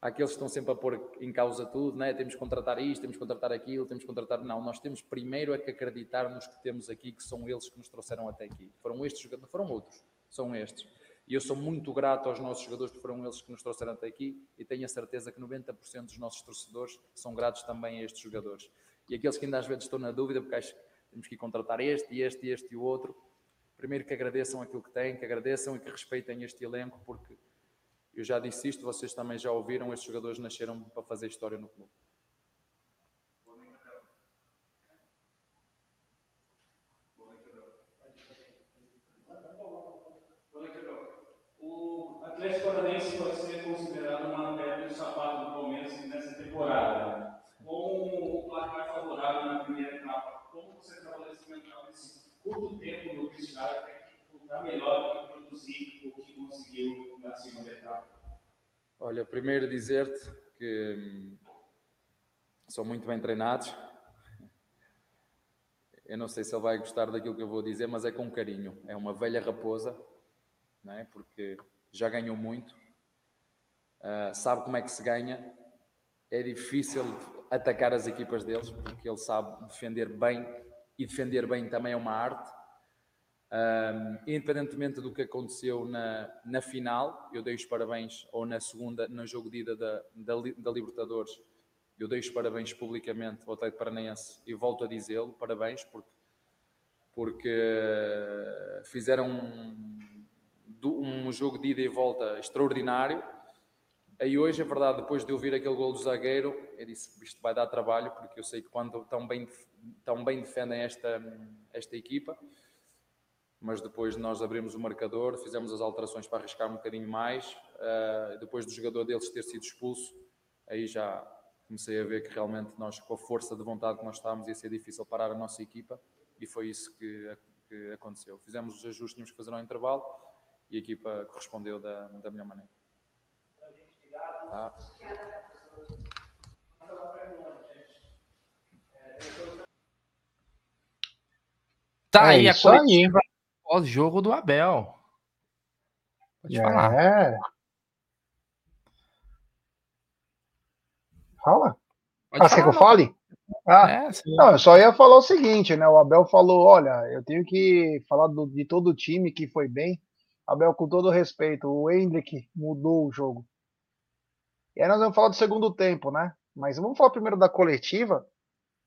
aqueles que estão sempre a pôr em causa tudo, né? temos que contratar isto, temos que contratar aquilo, temos que contratar. Não, nós temos primeiro é que acreditar nos que temos aqui, que são eles que nos trouxeram até aqui. Foram estes jogadores, foram outros, são estes. E eu sou muito grato aos nossos jogadores, que foram eles que nos trouxeram até aqui, e tenho a certeza que 90% dos nossos torcedores são gratos também a estes jogadores. E aqueles que ainda às vezes estão na dúvida, porque acho temos que contratar este, este, este e o outro, primeiro que agradeçam aquilo que têm, que agradeçam e que respeitem este elenco, porque eu já disse isto, vocês também já ouviram, estes jogadores nasceram para fazer história no clube. O Atlético Paranaense pode ser considerado uma pedra de sapato do Palmeiras nessa temporada. Com o placar favorável na primeira etapa, como você trabalha esse mental curto tempo no vestiário para melhor produzir o que conseguiu na segunda etapa? Olha, primeiro dizer-te que hum, são muito bem treinados. Eu não sei se ele vai gostar daquilo que eu vou dizer, mas é com carinho. É uma velha raposa, não é? porque já ganhou muito, uh, sabe como é que se ganha. É difícil atacar as equipas deles, porque ele sabe defender bem e defender bem também é uma arte. Um, independentemente do que aconteceu na, na final, eu dei os parabéns, ou na segunda, no jogo de ida da, da, da Libertadores, eu dei os parabéns publicamente ao Atlético Paranaense e volto a dizê-lo, parabéns, porque, porque fizeram um, um jogo de ida e volta extraordinário. Aí hoje, é verdade, depois de ouvir aquele gol do zagueiro, eu disse, isto vai dar trabalho, porque eu sei que quando tão bem, tão bem defendem esta, esta equipa, mas depois nós abrimos o marcador, fizemos as alterações para arriscar um bocadinho mais. Uh, depois do jogador deles ter sido expulso, aí já comecei a ver que realmente nós, com a força de vontade que nós estávamos, ia ser difícil parar a nossa equipa e foi isso que, que aconteceu. Fizemos os ajustes que tínhamos que fazer ao intervalo e a equipa correspondeu da, da melhor maneira. Tá. Tá é aí a coletiva pós-jogo do Abel. Pode é. falar. Fala. Pode ah, você quer que eu fale? Ah, é, não, eu só ia falar o seguinte, né? O Abel falou: olha, eu tenho que falar do, de todo o time que foi bem. Abel, com todo respeito, o Hendrick mudou o jogo. E aí nós vamos falar do segundo tempo, né? Mas vamos falar primeiro da coletiva,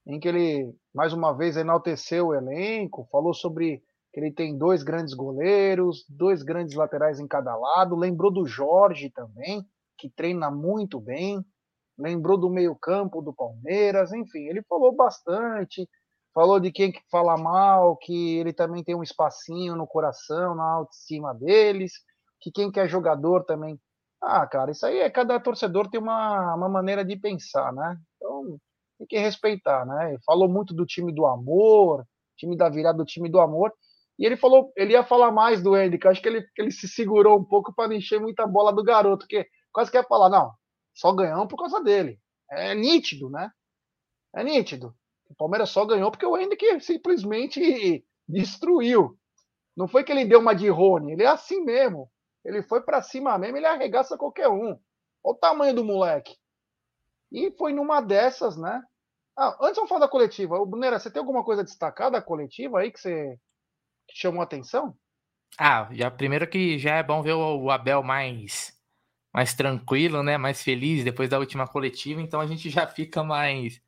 em que ele, mais uma vez, enalteceu o elenco, falou sobre que ele tem dois grandes goleiros, dois grandes laterais em cada lado. Lembrou do Jorge também, que treina muito bem. Lembrou do meio-campo do Palmeiras. Enfim, ele falou bastante. Falou de quem fala mal, que ele também tem um espacinho no coração, na autoestima deles. Que quem quer jogador também. Ah, cara, isso aí é cada torcedor tem uma, uma maneira de pensar, né? Então tem que respeitar, né? Falou muito do time do amor, time da virada do time do amor. E ele falou, ele ia falar mais do Hendrick. Acho que ele, ele se segurou um pouco para não encher muita bola do garoto, que quase quer falar, não, só ganhamos por causa dele. É nítido, né? É nítido. O Palmeiras só ganhou porque o Hendrick simplesmente destruiu. Não foi que ele deu uma de Rony, ele é assim mesmo. Ele foi para cima mesmo, ele arregaça qualquer um. Olha o tamanho do moleque. E foi numa dessas, né? Ah, antes de falar da coletiva, o Brunera, você tem alguma coisa a destacar da coletiva aí que você que chamou atenção? Ah, já primeiro que já é bom ver o Abel mais mais tranquilo, né? Mais feliz depois da última coletiva, então a gente já fica mais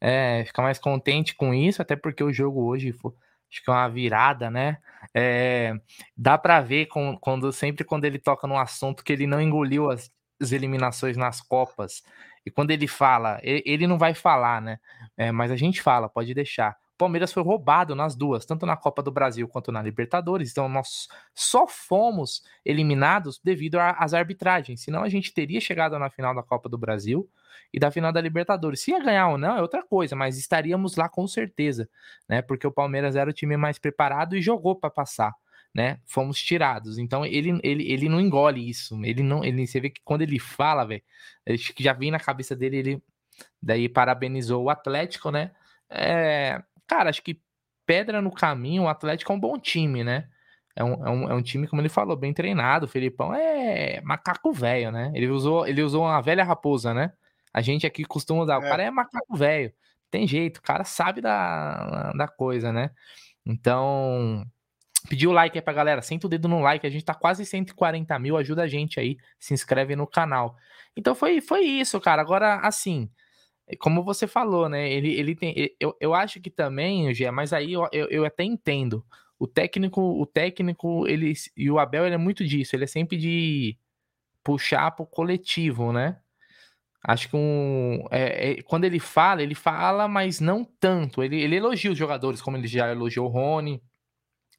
é, fica mais contente com isso, até porque o jogo hoje foi, acho que é uma virada, né? É, dá para ver com, quando sempre quando ele toca num assunto que ele não engoliu as, as eliminações nas copas e quando ele fala, ele, ele não vai falar, né? É, mas a gente fala, pode deixar. Palmeiras foi roubado nas duas, tanto na Copa do Brasil quanto na Libertadores. Então, nós só fomos eliminados devido às arbitragens. Senão, a gente teria chegado na final da Copa do Brasil e da final da Libertadores. Se ia ganhar ou não é outra coisa, mas estaríamos lá com certeza, né? Porque o Palmeiras era o time mais preparado e jogou para passar. né? Fomos tirados. Então ele, ele, ele não engole isso. Ele não, ele você vê que quando ele fala, velho, que já vem na cabeça dele, ele daí parabenizou o Atlético, né? É, cara, acho que pedra no caminho, o Atlético é um bom time, né? É um, é um, é um time, como ele falou, bem treinado. O Felipão é macaco velho, né? Ele usou, ele usou uma velha raposa, né? A gente aqui costuma usar, é. o cara é macaco velho. Tem jeito, o cara sabe da, da coisa, né? Então, Pediu o like aí pra galera. Senta o dedo no like. A gente tá quase 140 mil. Ajuda a gente aí. Se inscreve no canal. Então foi, foi isso, cara. Agora, assim, como você falou, né? Ele, ele tem. Eu, eu acho que também, Gê, mas aí eu, eu, eu, até entendo. O técnico, o técnico, ele. E o Abel, ele é muito disso. Ele é sempre de puxar pro coletivo, né? Acho que um, é, é, quando ele fala, ele fala, mas não tanto. Ele, ele elogia os jogadores, como ele já elogiou o Rony,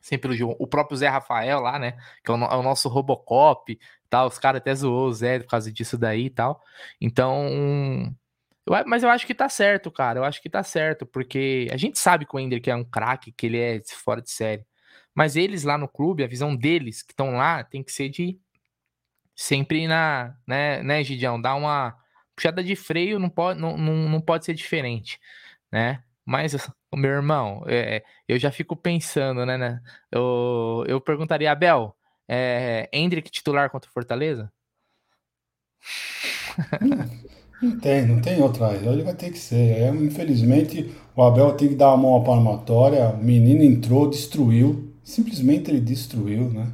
sempre elogiou o próprio Zé Rafael lá, né? Que é o, é o nosso Robocop, tal. Os caras até zoou o Zé por causa disso daí e tal. Então, eu, mas eu acho que tá certo, cara. Eu acho que tá certo, porque a gente sabe que o Ender que é um craque, que ele é fora de série. Mas eles lá no clube, a visão deles que estão lá tem que ser de sempre na, né, né, Gidião, dar uma puxada de freio, não pode, não, não, não pode ser diferente, né? Mas, [laughs] meu irmão, é, eu já fico pensando, né? né eu, eu perguntaria, Abel, é, Hendrick titular contra o Fortaleza? [laughs] Não tem, não tem outra. Ele vai ter que ser. É, infelizmente, o Abel tem que dar a mão à palmatória. O menino entrou, destruiu. Simplesmente ele destruiu, né?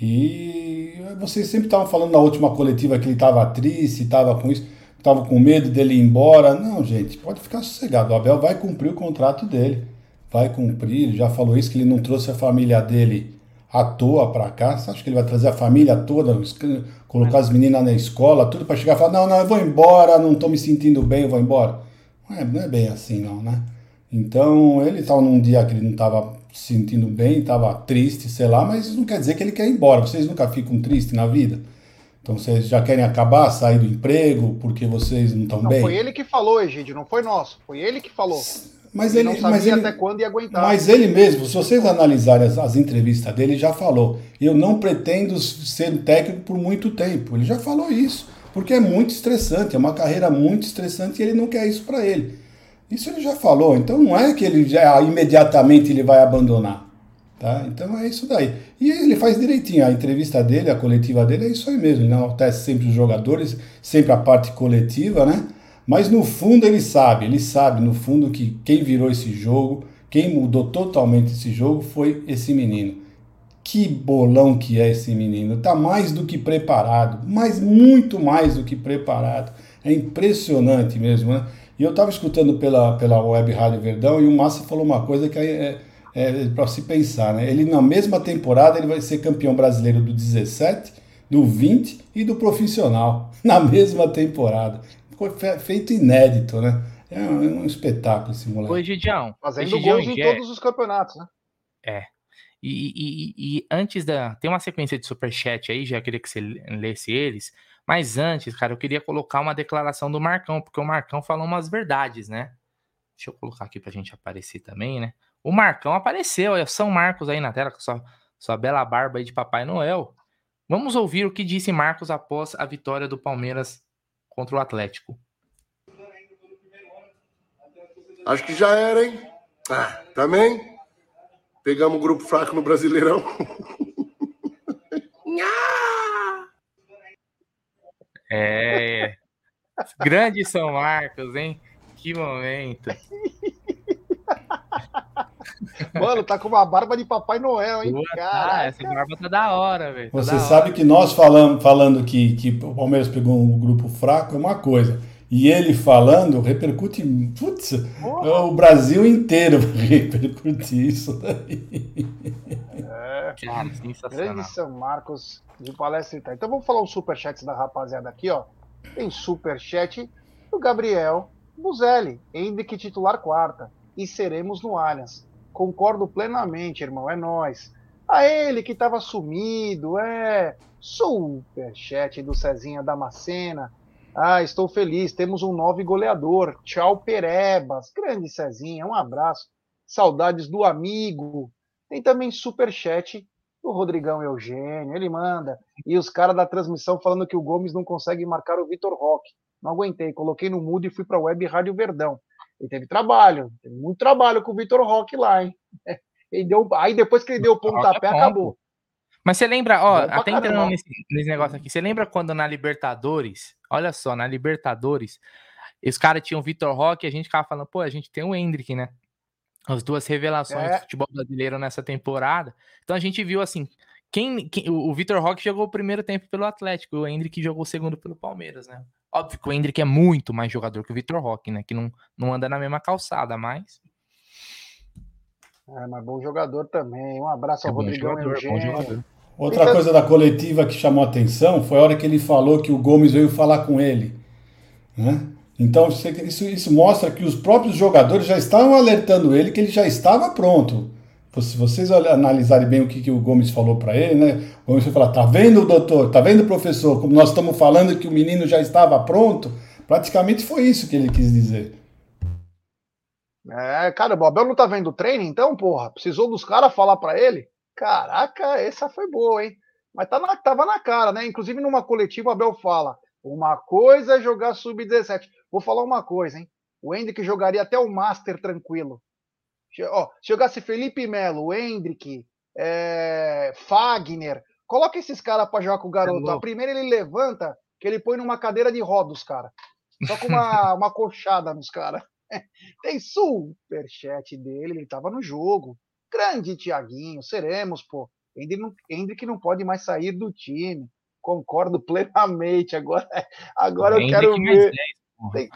E vocês sempre estavam falando na última coletiva que ele estava triste, estava com isso estava com medo dele ir embora. Não, gente, pode ficar sossegado. O Abel vai cumprir o contrato dele. Vai cumprir. Já falou isso, que ele não trouxe a família dele à toa para cá. Você acha que ele vai trazer a família toda, colocar as meninas na escola, tudo para chegar e falar: não, não, eu vou embora, não estou me sentindo bem, eu vou embora. Não é, não é bem assim, não, né? Então, ele estava num dia que ele não estava se sentindo bem, estava triste, sei lá, mas não quer dizer que ele quer ir embora. Vocês nunca ficam tristes na vida? Então vocês já querem acabar, sair do emprego porque vocês não estão bem? Foi ele que falou, Egídio, não foi nosso. Foi ele que falou. Mas ele, ele não sabia mas ele, até quando ia aguentar. Mas ele mesmo, se vocês analisarem as, as entrevistas dele, já falou: eu não pretendo ser técnico por muito tempo. Ele já falou isso, porque é muito estressante, é uma carreira muito estressante e ele não quer isso para ele. Isso ele já falou. Então não é que ele já imediatamente ele vai abandonar. Tá? Então é isso daí. E ele faz direitinho, a entrevista dele, a coletiva dele é isso aí mesmo. Ele enaltece sempre os jogadores, sempre a parte coletiva, né? Mas no fundo ele sabe, ele sabe no fundo que quem virou esse jogo, quem mudou totalmente esse jogo foi esse menino. Que bolão que é esse menino. Tá mais do que preparado, mas muito mais do que preparado. É impressionante mesmo, né? E eu estava escutando pela, pela Web Rádio Verdão e o Massa falou uma coisa que é, é, para se pensar, né? Ele na mesma temporada ele vai ser campeão brasileiro do 17, do 20 e do profissional [laughs] na mesma temporada. Ficou feito inédito, né? É um, é um espetáculo esse moleque. Oi, Gidião. Fazendo Gidião, gols em todos os campeonatos, né? É. E, e, e, antes da. Tem uma sequência de superchat aí, já queria que você lesse eles. Mas antes, cara, eu queria colocar uma declaração do Marcão, porque o Marcão falou umas verdades, né? Deixa eu colocar aqui pra gente aparecer também, né? O Marcão apareceu, olha, São Marcos aí na tela, com sua, sua bela barba aí de Papai Noel. Vamos ouvir o que disse Marcos após a vitória do Palmeiras contra o Atlético. Acho que já era, hein? Ah, também. Pegamos um grupo fraco no Brasileirão. [laughs] é. Grande São Marcos, hein? Que momento. Mano, tá com uma barba de Papai Noel, hein? Cara, essa barba tá da hora, velho. Tá Você sabe hora. que nós falamos, falando que, que o Palmeiras pegou um grupo fraco é uma coisa. E ele falando repercute. Putz, o Brasil inteiro [laughs] repercute isso daí. É, cara, sensacional. Grande São Marcos de Palestra Itália. Então vamos falar os superchats da rapaziada aqui, ó. Tem superchat do Gabriel Buzelli, Hendrick titular quarta. E seremos no Allianz. Concordo plenamente, irmão, é nós. A ele que estava sumido, é. Superchat do Cezinha Damascena. Ah, estou feliz, temos um novo goleador. Tchau, Perebas. Grande Cezinha, um abraço. Saudades do amigo. Tem também superchat O Rodrigão Eugênio, ele manda. E os caras da transmissão falando que o Gomes não consegue marcar o Vitor Roque. Não aguentei, coloquei no mudo e fui para a web Rádio Verdão. Ele teve trabalho, teve muito trabalho com o Vitor Roque lá, hein? [laughs] Ele deu, aí depois que ele deu o pontapé, é acabou. Mas você lembra, ó, até entrando nesse, nesse, negócio aqui, você lembra quando na Libertadores, olha só, na Libertadores, os caras tinham o Vitor Roque e a gente ficava falando, pô, a gente tem o Hendrick, né? As duas revelações é. do futebol brasileiro nessa temporada. Então a gente viu assim, quem, quem o Vitor Roque jogou o primeiro tempo pelo Atlético, o Hendrick jogou o segundo pelo Palmeiras, né? Óbvio que o Hendrick é muito mais jogador que o Vitor Roque, né? Que não, não anda na mesma calçada, mas. É, mas bom jogador também. Um abraço é ao Rodrigo Eugênio. Outra então... coisa da coletiva que chamou a atenção foi a hora que ele falou que o Gomes veio falar com ele. Né? Então isso, isso mostra que os próprios jogadores já estavam alertando ele que ele já estava pronto. Se vocês analisarem bem o que, que o Gomes falou para ele, né? O Gomes vai falar: tá vendo, doutor? Tá vendo, professor? Como nós estamos falando que o menino já estava pronto, praticamente foi isso que ele quis dizer. É, cara, o Abel não tá vendo o treino, então, porra? Precisou dos caras falar para ele? Caraca, essa foi boa, hein? Mas tá na, tava na cara, né? Inclusive numa coletiva, o Abel fala: uma coisa é jogar sub-17. Vou falar uma coisa, hein? O Hendrick jogaria até o Master tranquilo. Ó, se jogasse Felipe Melo, Hendrick, é, Fagner, coloca esses caras para jogar com o garoto. a primeira ele levanta, que ele põe numa cadeira de rodas, cara. Só com uma, [laughs] uma coxada nos caras. [laughs] Tem superchat dele, ele tava no jogo. Grande Tiaguinho, seremos, pô. Hendrick não, Hendrick não pode mais sair do time. Concordo plenamente. Agora, [laughs] agora eu quero ver. 10, Tem...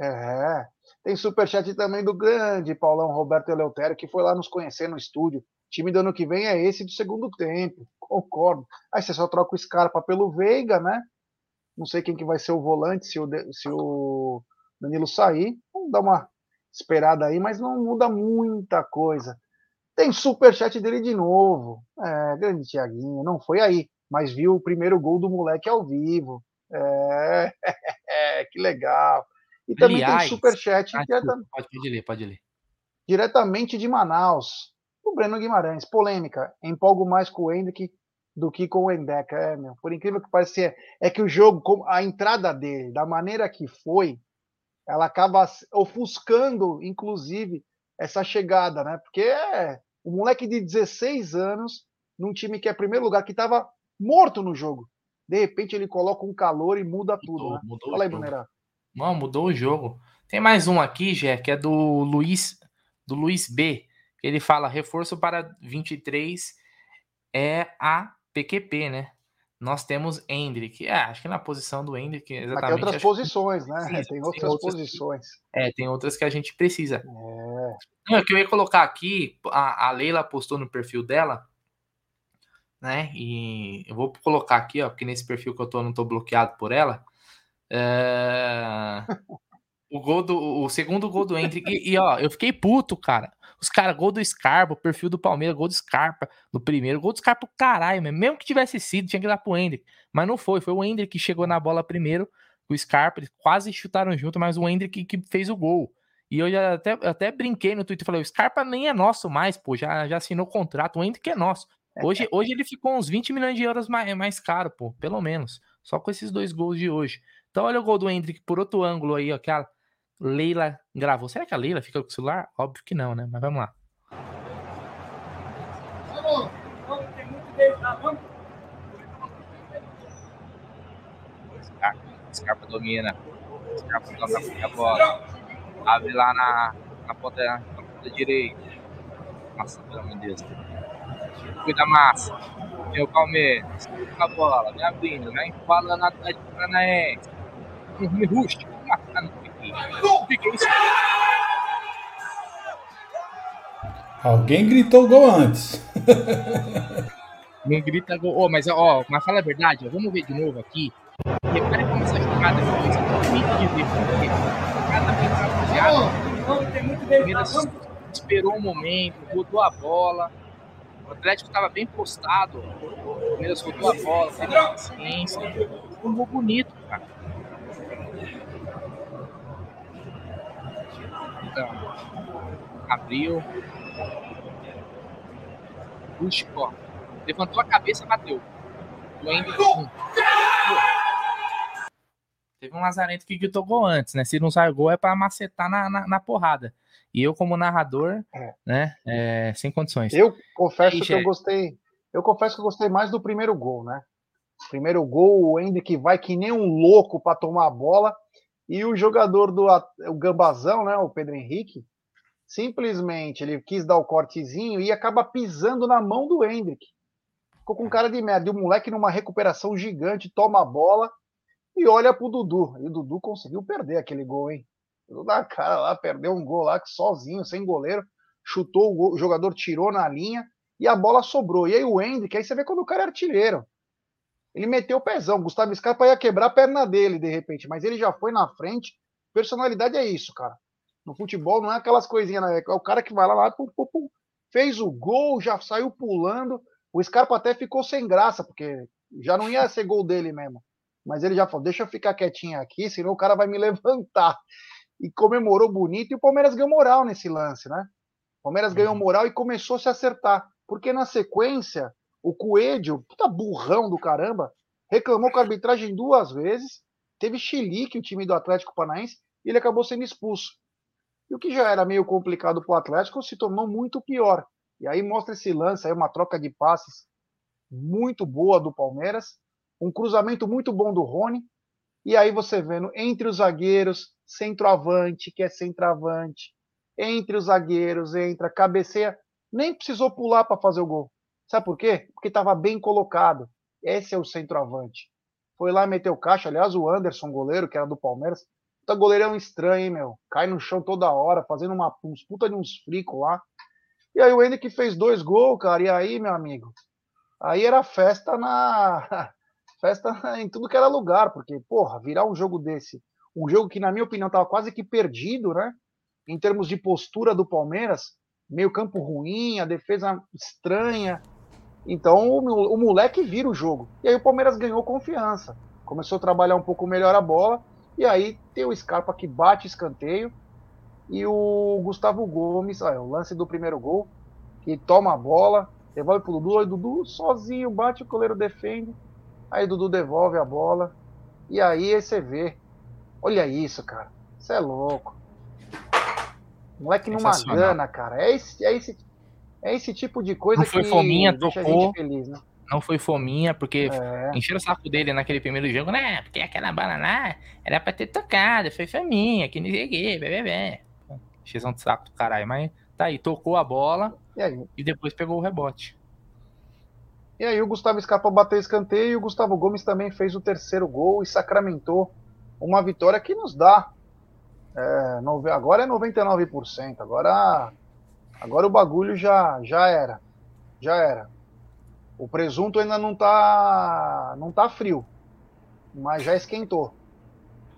É, tem superchat também do grande Paulão Roberto Eleutério, que foi lá nos conhecer no estúdio. Time do ano que vem é esse do segundo tempo. Concordo. Aí você só troca o Scarpa pelo Veiga, né? Não sei quem que vai ser o volante se o, se o Danilo sair. Vamos dar uma esperada aí, mas não muda muita coisa. Tem superchat dele de novo. É, grande Tiaguinho, não foi aí, mas viu o primeiro gol do moleque ao vivo. É, [laughs] é que legal. E também Aliás, tem superchat. Ah, diretamente, pode ler, pode ler. Diretamente de Manaus. O Breno Guimarães. Polêmica. Empolgo mais com o Hendrick do que com o Endeca. É, meu. Por incrível que pareça, é, é que o jogo, a entrada dele, da maneira que foi, ela acaba ofuscando, inclusive, essa chegada, né? Porque é um moleque de 16 anos, num time que é primeiro lugar, que estava morto no jogo. De repente ele coloca um calor e muda tudo, mudou, né? Mudou Fala aí, Brunerá. Não, mudou o jogo. Tem mais um aqui, Gé, que é do Luiz, do Luiz B. Ele fala: reforço para 23 é a PQP, né? Nós temos Hendrick. É, acho que na posição do Hendrick, exatamente. Mas tem outras posições, né? Precisa, tem outras, tem outras posições. É, tem outras que a gente precisa. É. Não, que eu ia colocar aqui, a, a Leila postou no perfil dela, né? E eu vou colocar aqui, ó, porque nesse perfil que eu tô, não tô bloqueado por ela. É... o gol do. O segundo gol do Hendrick. E, e, ó, eu fiquei puto, cara. Os caras, gol do Scarpa, o perfil do Palmeiras, gol do Scarpa no primeiro, gol do Scarpa, caralho, mesmo. mesmo que tivesse sido, tinha que dar pro Hendrick. Mas não foi, foi o Hendrick que chegou na bola primeiro, o Scarpa, eles quase chutaram junto, mas o Hendrick que fez o gol. E eu já até, até brinquei no Twitter, falei, o Scarpa nem é nosso mais, pô, já, já assinou o contrato, o Hendrick é nosso. Hoje, hoje ele ficou uns 20 milhões de euros mais, mais caro, pô, pelo menos. Só com esses dois gols de hoje. Então olha o gol do Hendrick por outro ângulo aí, ó, que a Leila gravou. Será que a Leila fica com o celular? Óbvio que não, né? Mas vamos lá. Scarpa, Scarpa domina. Scarpa toca a bola. Abre lá na, na, ponta, na ponta direita. Nossa, pelo amor de Deus. Cuida massa. O Palmeiras. Com a bola, me abrindo, né? Empalando na Atlético Paranaense rumo rústico. Alguém gritou gol antes. Não grita gol. Oh, mas, ó, mas fala a verdade, ó, vamos ver de novo aqui. Repare como essa jogada foi muito de ver, porque cada vez rapaziada, Palmeiras esperou um momento, rodou a bola. O Atlético estava bem postado. O Palmeiras rodou a bola, teve paciência. Foi um gol bonito, cara. Então, abriu. Busco. levantou a cabeça, bateu. O Hendrick. Teve um Lazarento que gritou gol antes, né? Se não sai gol é para macetar na, na, na, porrada. E eu, como narrador, é. né? É, sem condições. Eu confesso que eu gostei. Eu confesso que eu gostei mais do primeiro gol, né? Primeiro gol, o Hendrick vai que nem um louco para tomar a bola. E o jogador do o Gambazão, né? O Pedro Henrique, simplesmente ele quis dar o cortezinho e acaba pisando na mão do Hendrick. Ficou com cara de merda. E o moleque, numa recuperação gigante, toma a bola e olha pro Dudu. E o Dudu conseguiu perder aquele gol, hein? Dudu da cara lá, perdeu um gol lá sozinho, sem goleiro, chutou o, gol, o jogador tirou na linha e a bola sobrou. E aí o Hendrick, aí você vê quando o cara é artilheiro. Ele meteu o pezão. Gustavo Scarpa ia quebrar a perna dele, de repente, mas ele já foi na frente. Personalidade é isso, cara. No futebol não é aquelas coisinhas, né? É o cara que vai lá, lá pum, pum, pum, fez o gol, já saiu pulando. O Scarpa até ficou sem graça, porque já não ia ser gol dele mesmo. Mas ele já falou: deixa eu ficar quietinho aqui, senão o cara vai me [laughs] levantar. E comemorou bonito, e o Palmeiras ganhou moral nesse lance, né? O Palmeiras ganhou uhum. moral e começou a se acertar. Porque na sequência, o Coelho, puta burrão do caramba, reclamou com a arbitragem duas vezes, teve chilique o time do Atlético Paranaense e ele acabou sendo expulso. E o que já era meio complicado para o Atlético se tornou muito pior. E aí mostra esse lance aí, uma troca de passes muito boa do Palmeiras, um cruzamento muito bom do Rony, e aí você vendo entre os zagueiros, centroavante, que é centroavante, entre os zagueiros, entra, cabeceia, nem precisou pular para fazer o gol. Sabe por quê? Porque estava bem colocado. Esse é o centroavante. Foi lá meter o caixa. Aliás, o Anderson, goleiro, que era do Palmeiras, puta goleirão estranho, hein, meu? Cai no chão toda hora, fazendo uma uns puta de uns fricos lá. E aí o Henrique fez dois gols, cara, e aí, meu amigo, aí era festa na. [laughs] festa em tudo que era lugar, porque, porra, virar um jogo desse, um jogo que, na minha opinião, tava quase que perdido, né? Em termos de postura do Palmeiras, meio campo ruim, a defesa estranha. Então o, o moleque vira o jogo. E aí o Palmeiras ganhou confiança. Começou a trabalhar um pouco melhor a bola. E aí tem o Scarpa que bate escanteio e o Gustavo Gomes, o lance do primeiro gol, que toma a bola, devolve pro Dudu, aí o Dudu sozinho bate, o goleiro defende, aí o Dudu devolve a bola, e aí você vê. Olha isso, cara. Isso é louco. Moleque numa gana, cara. É esse, é esse, é esse tipo de coisa não foi que fominha, tocou. Feliz, né? Não foi fominha, porque é. encheram o saco dele naquele primeiro jogo, né? Porque aquela bala lá era pra ter tocado, foi fominha, que não sei o que, bebê. Encheção de saco do caralho, mas tá aí, tocou a bola e, e, depois pegou o rebote. E aí o Gustavo Scarpa bateu escanteio e o Gustavo Gomes também fez o terceiro gol e sacramentou uma vitória que nos dá. É, agora é 99%, agora, agora o bagulho já, já era. Já era. O presunto ainda não tá, não tá frio, mas já esquentou.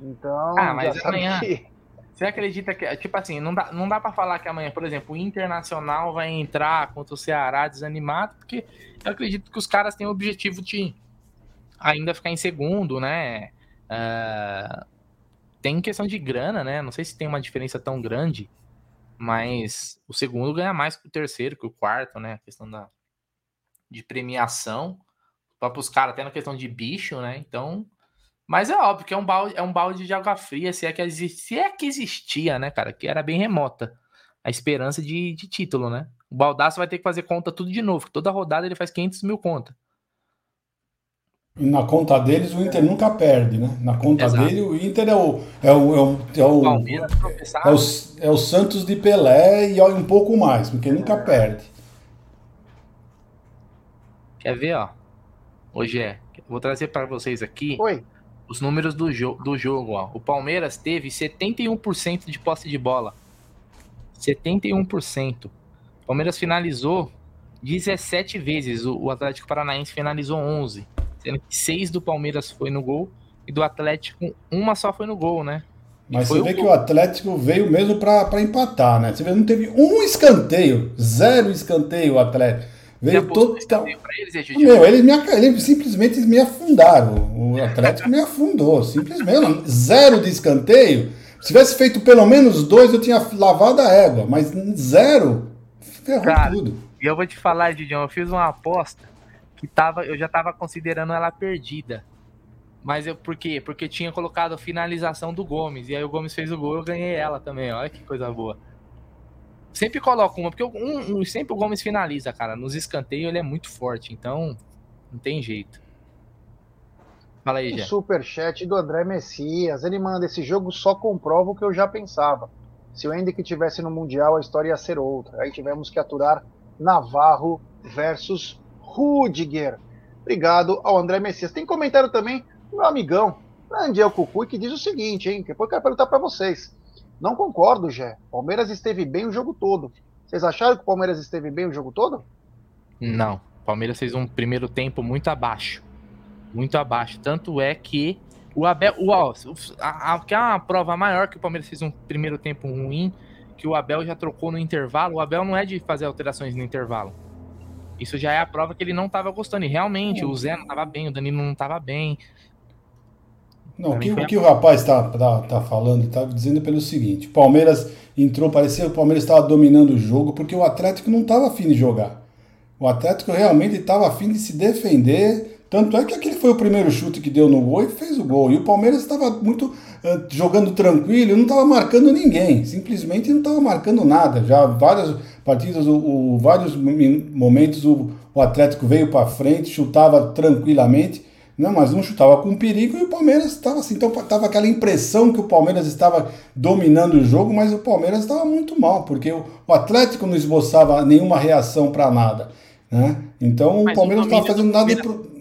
Então, ah, mas amanhã, que... Você acredita que, tipo assim, não dá, não dá para falar que amanhã, por exemplo, o Internacional vai entrar contra o Ceará desanimado, porque eu acredito que os caras têm o objetivo de ainda ficar em segundo, né? Uh, tem questão de grana, né? Não sei se tem uma diferença tão grande, mas o segundo ganha mais que o terceiro, que o quarto, né? A questão da, de premiação. Para os caras, até na questão de bicho, né? Então, mas é óbvio que é um balde, é um balde de água fria, se é que, se é que existia, né, cara? Que era bem remota a esperança de, de título, né? O Baldaço vai ter que fazer conta tudo de novo. Toda rodada ele faz 500 mil contas. E na conta deles o Inter nunca perde, né? Na conta Exato. dele o Inter é o é o é o, é o, é o, é o Santos de Pelé e um pouco mais, porque nunca perde. Quer ver, ó? Hoje é. Vou trazer para vocês aqui. Oi os números do, jo do jogo, ó. O Palmeiras teve 71% de posse de bola. 71%. O Palmeiras finalizou 17 vezes. O, o Atlético Paranaense finalizou 11. Sendo que 6 do Palmeiras foi no gol e do Atlético uma só foi no gol, né? Mas você vê o... que o Atlético veio mesmo para empatar, né? Você vê, não teve um escanteio, zero escanteio o Atlético. Veio todo. Eles, Meu, eles, me, eles simplesmente me afundaram. O Atlético me afundou. Simplesmente. Zero de escanteio. Se tivesse feito pelo menos dois, eu tinha lavado a égua. Mas zero, ferrou Cara, tudo. E eu vou te falar, Didião, eu fiz uma aposta. Que tava, eu já tava considerando ela perdida. Mas eu, por quê? Porque tinha colocado a finalização do Gomes. E aí o Gomes fez o gol eu ganhei ela também. Olha que coisa boa. Sempre coloco uma, porque um, um, sempre o Gomes finaliza, cara. Nos escanteios ele é muito forte, então não tem jeito. Fala aí, Jé. Superchat do André Messias. Ele manda: esse jogo só comprova o que eu já pensava. Se o Hendrick tivesse no Mundial, a história ia ser outra. Aí tivemos que aturar Navarro versus Rudiger. Obrigado ao André Messias. Tem comentário também meu amigão, Andiel Cucuy, que diz o seguinte, hein? Depois eu quero perguntar para vocês. Não concordo, Jé. Palmeiras esteve bem o jogo todo. Vocês acharam que o Palmeiras esteve bem o jogo todo? Não. Palmeiras fez um primeiro tempo muito abaixo. Muito abaixo. Tanto é que o Abel. O, a, a, que é uma prova maior que o Palmeiras fez um primeiro tempo ruim, que o Abel já trocou no intervalo. O Abel não é de fazer alterações no intervalo. Isso já é a prova que ele não estava gostando. E realmente, o Zé não estava bem, o Danilo não estava bem. Não, o que, o que o rapaz está tá, tá falando, está dizendo pelo seguinte: Palmeiras entrou, parecia que o Palmeiras estava dominando o jogo, porque o Atlético não estava afim de jogar. O Atlético realmente estava afim de se defender. Tanto é que aquele foi o primeiro chute que deu no gol e fez o gol. E o Palmeiras estava muito uh, jogando tranquilo, não estava marcando ninguém. Simplesmente não estava marcando nada. Já várias partidas, o, o vários momentos o, o Atlético veio para frente, chutava tranquilamente não, mas não chutava com perigo e o Palmeiras estava assim. Então estava aquela impressão que o Palmeiras estava dominando o jogo, mas o Palmeiras estava muito mal, porque o, o, Atlético não esboçava nenhuma reação para nada. Né? Então mas o Palmeiras não estava fazendo nada, pro,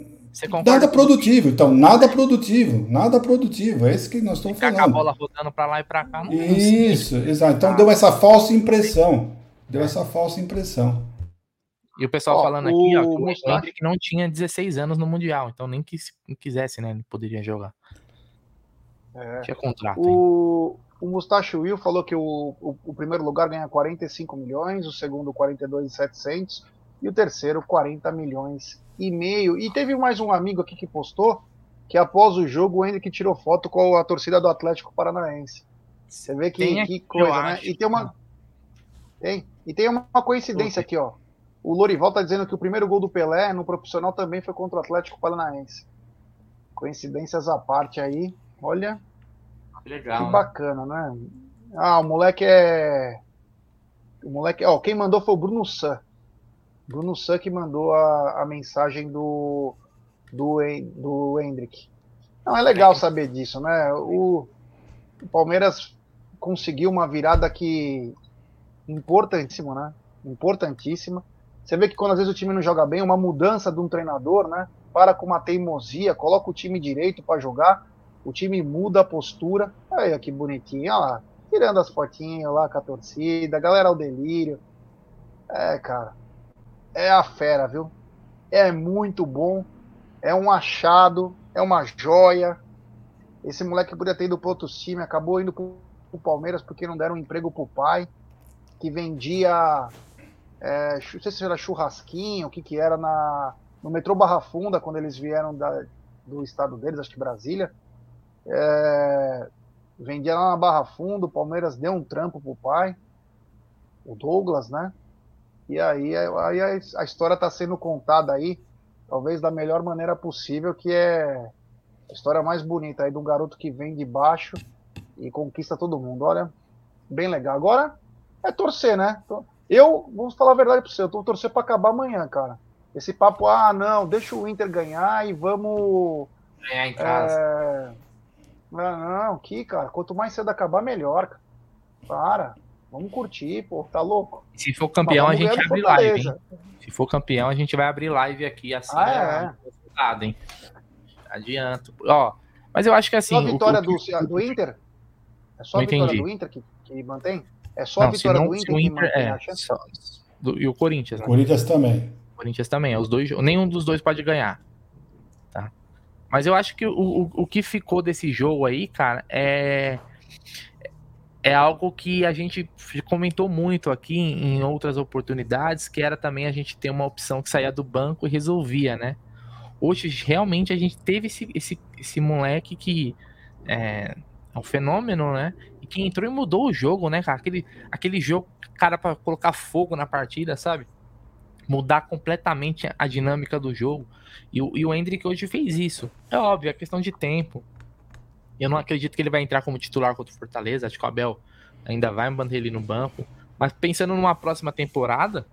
nada produtivo. Então, nada produtivo, nada produtivo. É isso que nós estamos falando. a bola rodando para lá e para cá. Não isso, exato. Então ah. deu essa falsa impressão. Deu essa falsa impressão. E o pessoal ó, falando aqui, ó, que o Hendrick não tinha 16 anos no Mundial, então nem que quisesse, né, ele poderia jogar. É. Tinha contrato. O, o Mustache Will falou que o, o, o, primeiro lugar ganha 45 milhões, o segundo 42,700 e o terceiro 40 milhões e meio. E teve mais um amigo aqui que postou que após o jogo o Hendrick tirou foto com a torcida do Atlético Paranaense. Você vê que, que coisa, né? Acho, e tem uma. Tem. E tem uma coincidência aqui, ó. O Lorival está dizendo que o primeiro gol do Pelé no profissional também foi contra o Atlético Paranaense. Coincidências à parte aí. Olha. Legal. Que né? bacana, né? Ah, o moleque é. O moleque. Ó, quem mandou foi o Bruno San. Bruno que mandou a, a mensagem do. Do, do Hendrick. Não, é legal saber disso, né? O, o Palmeiras conseguiu uma virada que. importantíssima, né? Importantíssima. Você vê que quando às vezes o time não joga bem, uma mudança de um treinador, né? Para com uma teimosia, coloca o time direito para jogar, o time muda a postura. Olha que bonitinho, olha lá, tirando as fotinhas lá com a torcida, galera ao delírio. É, cara, é a fera, viu? É muito bom, é um achado, é uma joia. Esse moleque poderia ter ido para outro time, acabou indo para o Palmeiras porque não deram um emprego pro pai, que vendia é, não sei se era churrasquinho, o que que era na, no metrô Barra Funda, quando eles vieram da, do estado deles, acho que Brasília. É, vendia lá na Barra Funda, o Palmeiras deu um trampo pro pai, o Douglas, né? E aí, aí a, história está sendo contada aí, talvez da melhor maneira possível, que é a história mais bonita aí de um garoto que vem de baixo e conquista todo mundo. Olha, bem legal. Agora é torcer, né? Eu, vou falar a verdade para você, eu tô torcendo para acabar amanhã, cara. Esse papo, ah, não, deixa o Inter ganhar e vamos. Ganhar em casa. É... Não, não, que, cara, quanto mais cedo acabar, melhor, cara. Para. Vamos curtir, pô, tá louco? Se for campeão, a gente abre live, hein? Se for campeão, a gente vai abrir live aqui assim. Ah, é. hein? Adianto. Ó, mas eu acho que assim. Só a vitória o, o, do, do Inter? É só a vitória entendi. do Inter que, que mantém? É só não, a vitória não, do Inter, Inter é, só, do, e o Corinthians. Né? Corinthians também. Corinthians também. Os dois, nenhum dos dois pode ganhar. Tá? Mas eu acho que o, o, o que ficou desse jogo aí, cara, é é algo que a gente comentou muito aqui em outras oportunidades, que era também a gente ter uma opção que saía do banco e resolvia, né? Hoje, realmente, a gente teve esse, esse, esse moleque que é, é um fenômeno, né? E que entrou e mudou o jogo, né, cara? Aquele, aquele jogo, cara, para colocar fogo na partida, sabe? mudar completamente a dinâmica do jogo. E, o, e o Hendrick hoje fez isso. É óbvio, é questão de tempo. Eu não acredito que ele vai entrar como titular contra o Fortaleza. Acho que o Abel ainda vai manter ele no banco. Mas pensando numa próxima temporada,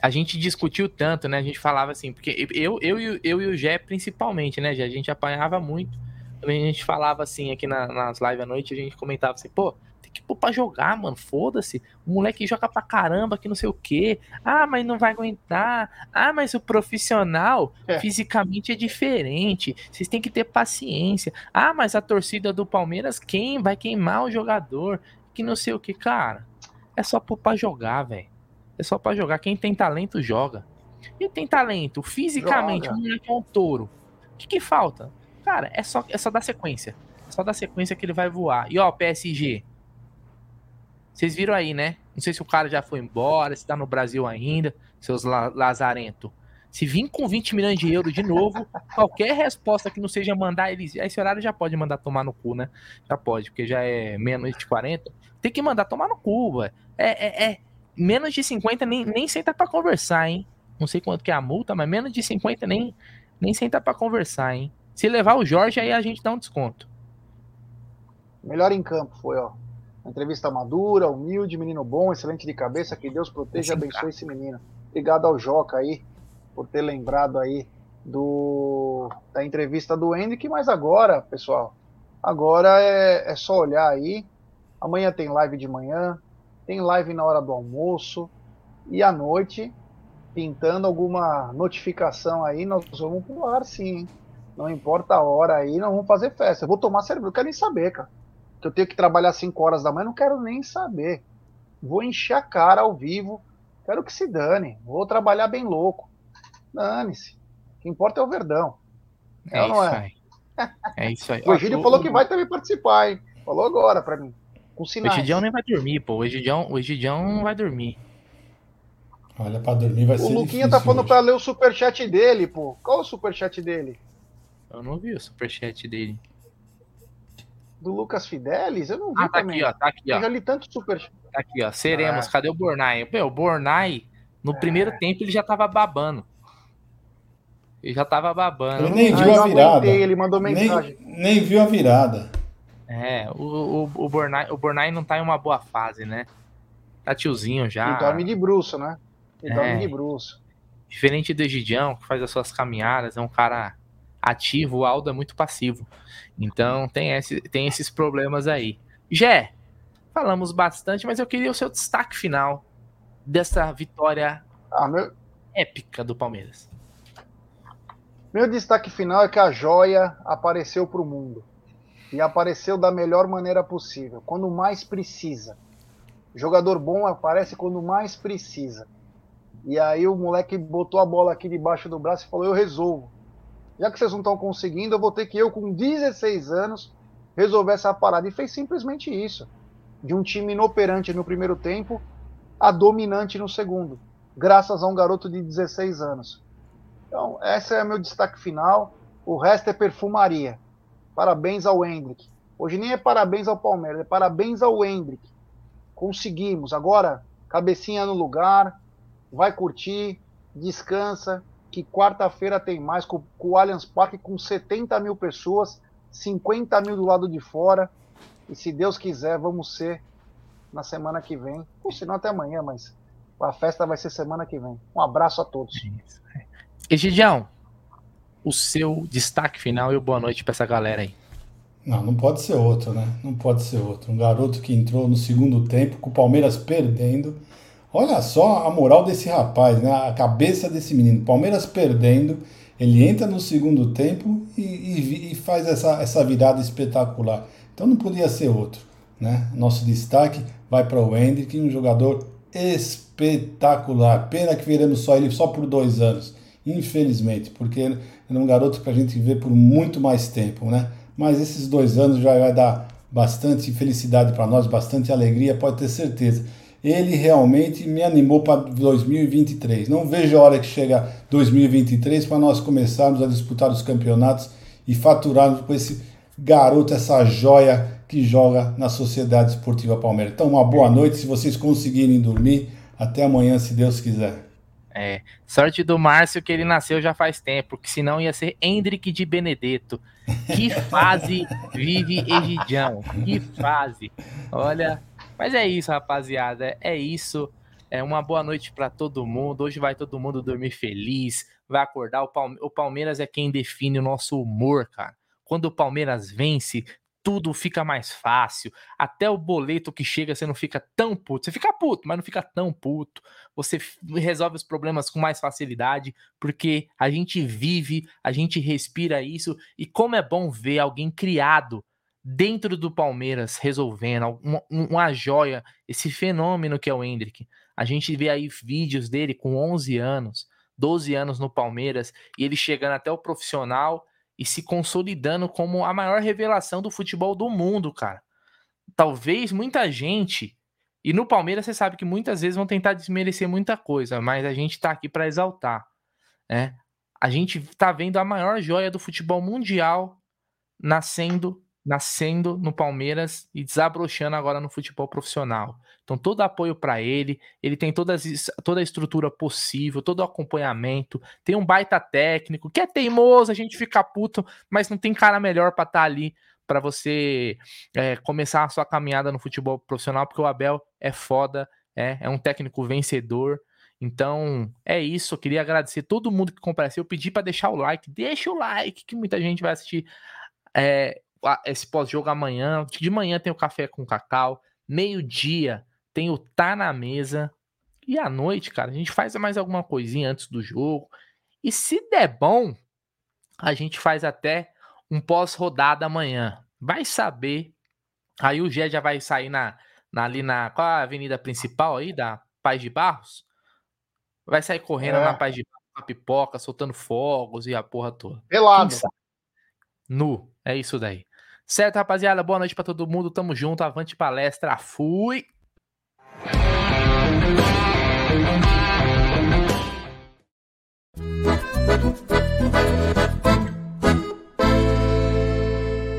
a gente discutiu tanto, né? A gente falava assim, porque eu, eu, eu, eu e o Gé principalmente, né? A gente apanhava muito. A gente falava assim aqui na, nas lives à noite, a gente comentava assim, pô, tem que pôr pra jogar, mano. Foda-se. O moleque joga pra caramba, que não sei o quê. Ah, mas não vai aguentar. Ah, mas o profissional é. fisicamente é diferente. Vocês têm que ter paciência. Ah, mas a torcida do Palmeiras, quem vai queimar o jogador? Que não sei o que, cara. É só pôr pra jogar, velho. É só pra jogar. Quem tem talento, joga. E tem talento, fisicamente, joga. o moleque é um touro. O que, que falta? Cara, é só, é só dar sequência. É só dar sequência que ele vai voar. E ó, PSG, vocês viram aí, né? Não sei se o cara já foi embora, se tá no Brasil ainda, seus la lazarento. Se vir com 20 milhões de euros de novo, [laughs] qualquer resposta que não seja mandar eles. Esse horário já pode mandar tomar no cu, né? Já pode, porque já é meia-noite e 40. Tem que mandar tomar no cu, velho. É, é, é, menos de 50 nem, nem senta pra conversar, hein? Não sei quanto que é a multa, mas menos de 50 nem, nem senta pra conversar, hein? Se levar o Jorge, aí a gente dá um desconto. Melhor em campo foi, ó. Entrevista madura, humilde, menino bom, excelente de cabeça. Que Deus proteja e abençoe esse menino. Obrigado ao Joca aí por ter lembrado aí do da entrevista do Hendrick. Mas agora, pessoal, agora é, é só olhar aí. Amanhã tem live de manhã, tem live na hora do almoço e à noite, pintando alguma notificação aí, nós vamos pro ar sim. Não importa a hora aí, nós vamos fazer festa. Eu vou tomar cerveja, eu quero nem saber, cara que eu tenho que trabalhar 5 horas da manhã, não quero nem saber. Vou encher a cara ao vivo, quero que se dane. Vou trabalhar bem louco. Dane-se. O que importa é o Verdão. É, é isso é? aí. É isso aí. [laughs] O Egídio falou que vai também participar, hein? Falou agora pra mim. Com sinais. O Egidião nem vai dormir, pô. O Egidião, o Egidião não vai dormir. Olha, pra dormir vai o ser O Luquinha tá falando hoje. pra ler o superchat dele, pô. Qual o superchat dele? Eu não vi o superchat dele do Lucas Fidelis? Eu não vi ah, tá também. aqui, ó, tá aqui, ó. Eu já li tanto super. Tá aqui, ó. Seremos. Ah. Cadê o Bornai? Meu, o Bornai, no é. primeiro tempo, ele já tava babando. Ele já tava babando. Ele nem viu a virada. Aguentei, ele mandou mensagem. Nem, nem, viu a virada. É, o, o, o, Bornai, o Bornai não tá em uma boa fase, né? Tá tiozinho já. Ele dorme de bruxo, né? Ele é. dorme de bruxo. Diferente do Egidião, que faz as suas caminhadas, é um cara ativo, o Aldo é muito passivo. Então tem, esse, tem esses problemas aí. Jé, falamos bastante, mas eu queria o seu destaque final dessa vitória ah, meu... épica do Palmeiras. Meu destaque final é que a joia apareceu para o mundo. E apareceu da melhor maneira possível, quando mais precisa. jogador bom aparece quando mais precisa. E aí o moleque botou a bola aqui debaixo do braço e falou: Eu resolvo já que vocês não estão conseguindo, eu vou ter que eu, com 16 anos, resolver essa parada. E fez simplesmente isso. De um time inoperante no primeiro tempo a dominante no segundo, graças a um garoto de 16 anos. Então, esse é meu destaque final. O resto é perfumaria. Parabéns ao Hendrick. Hoje nem é parabéns ao Palmeiras, é parabéns ao Hendrick. Conseguimos. Agora, cabecinha no lugar, vai curtir, descansa, que quarta-feira tem mais, com, com, o Allianz Parque com 70 mil pessoas, 50 mil do lado de fora. E se Deus quiser, vamos ser na semana que vem. Ou se não, até amanhã, mas a festa vai ser semana que vem. Um abraço a todos. Egidião, o seu destaque final e boa noite para essa galera aí. Não, não pode ser outro, né? Não pode ser outro. Um garoto que entrou no segundo tempo, com o Palmeiras perdendo Olha só a moral desse rapaz, né? a cabeça desse menino. Palmeiras perdendo, ele entra no segundo tempo e, e, e faz essa, essa virada espetacular. Então não podia ser outro. Né? Nosso destaque vai para o Hendrick, um jogador espetacular. Pena que veremos só ele só por dois anos, infelizmente, porque ele é um garoto que a gente vê por muito mais tempo. Né? Mas esses dois anos já vai dar bastante felicidade para nós, bastante alegria, pode ter certeza ele realmente me animou para 2023. Não vejo a hora que chega 2023 para nós começarmos a disputar os campeonatos e faturarmos com esse garoto, essa joia que joga na Sociedade Esportiva Palmeiras. Então, uma boa noite, se vocês conseguirem dormir. Até amanhã, se Deus quiser. É. Sorte do Márcio que ele nasceu já faz tempo, porque senão ia ser Hendrick de Benedetto. Que fase vive Egidião? Que fase. Olha, mas é isso, rapaziada. É isso. É uma boa noite para todo mundo. Hoje vai todo mundo dormir feliz, vai acordar. O Palmeiras é quem define o nosso humor, cara. Quando o Palmeiras vence, tudo fica mais fácil. Até o boleto que chega, você não fica tão puto. Você fica puto, mas não fica tão puto. Você resolve os problemas com mais facilidade, porque a gente vive, a gente respira isso. E como é bom ver alguém criado dentro do Palmeiras resolvendo uma, uma joia, esse fenômeno que é o Hendrick. A gente vê aí vídeos dele com 11 anos, 12 anos no Palmeiras, e ele chegando até o profissional e se consolidando como a maior revelação do futebol do mundo, cara. Talvez muita gente, e no Palmeiras você sabe que muitas vezes vão tentar desmerecer muita coisa, mas a gente tá aqui para exaltar, né? A gente tá vendo a maior joia do futebol mundial nascendo nascendo no Palmeiras e desabrochando agora no futebol profissional. Então, todo apoio para ele, ele tem todas, toda a estrutura possível, todo o acompanhamento, tem um baita técnico, que é teimoso, a gente fica puto, mas não tem cara melhor para estar tá ali para você é, começar a sua caminhada no futebol profissional, porque o Abel é foda, é, é um técnico vencedor. Então, é isso. Eu queria agradecer todo mundo que compareceu. Eu pedi para deixar o like. Deixa o like, que muita gente vai assistir é, esse pós-jogo amanhã. De manhã tem o café com cacau. Meio-dia tem o Tá na Mesa. E à noite, cara, a gente faz mais alguma coisinha antes do jogo. E se der bom, a gente faz até um pós-rodada amanhã. Vai saber. Aí o Gé já vai sair na, na, ali na. Qual a avenida principal aí? Da Paz de Barros? Vai sair correndo é. na Paz de Barros, com a pipoca, soltando fogos e a porra toda. Pelado. Nu. É isso daí. Certo, rapaziada? Boa noite para todo mundo. Tamo junto. Avante palestra. Fui!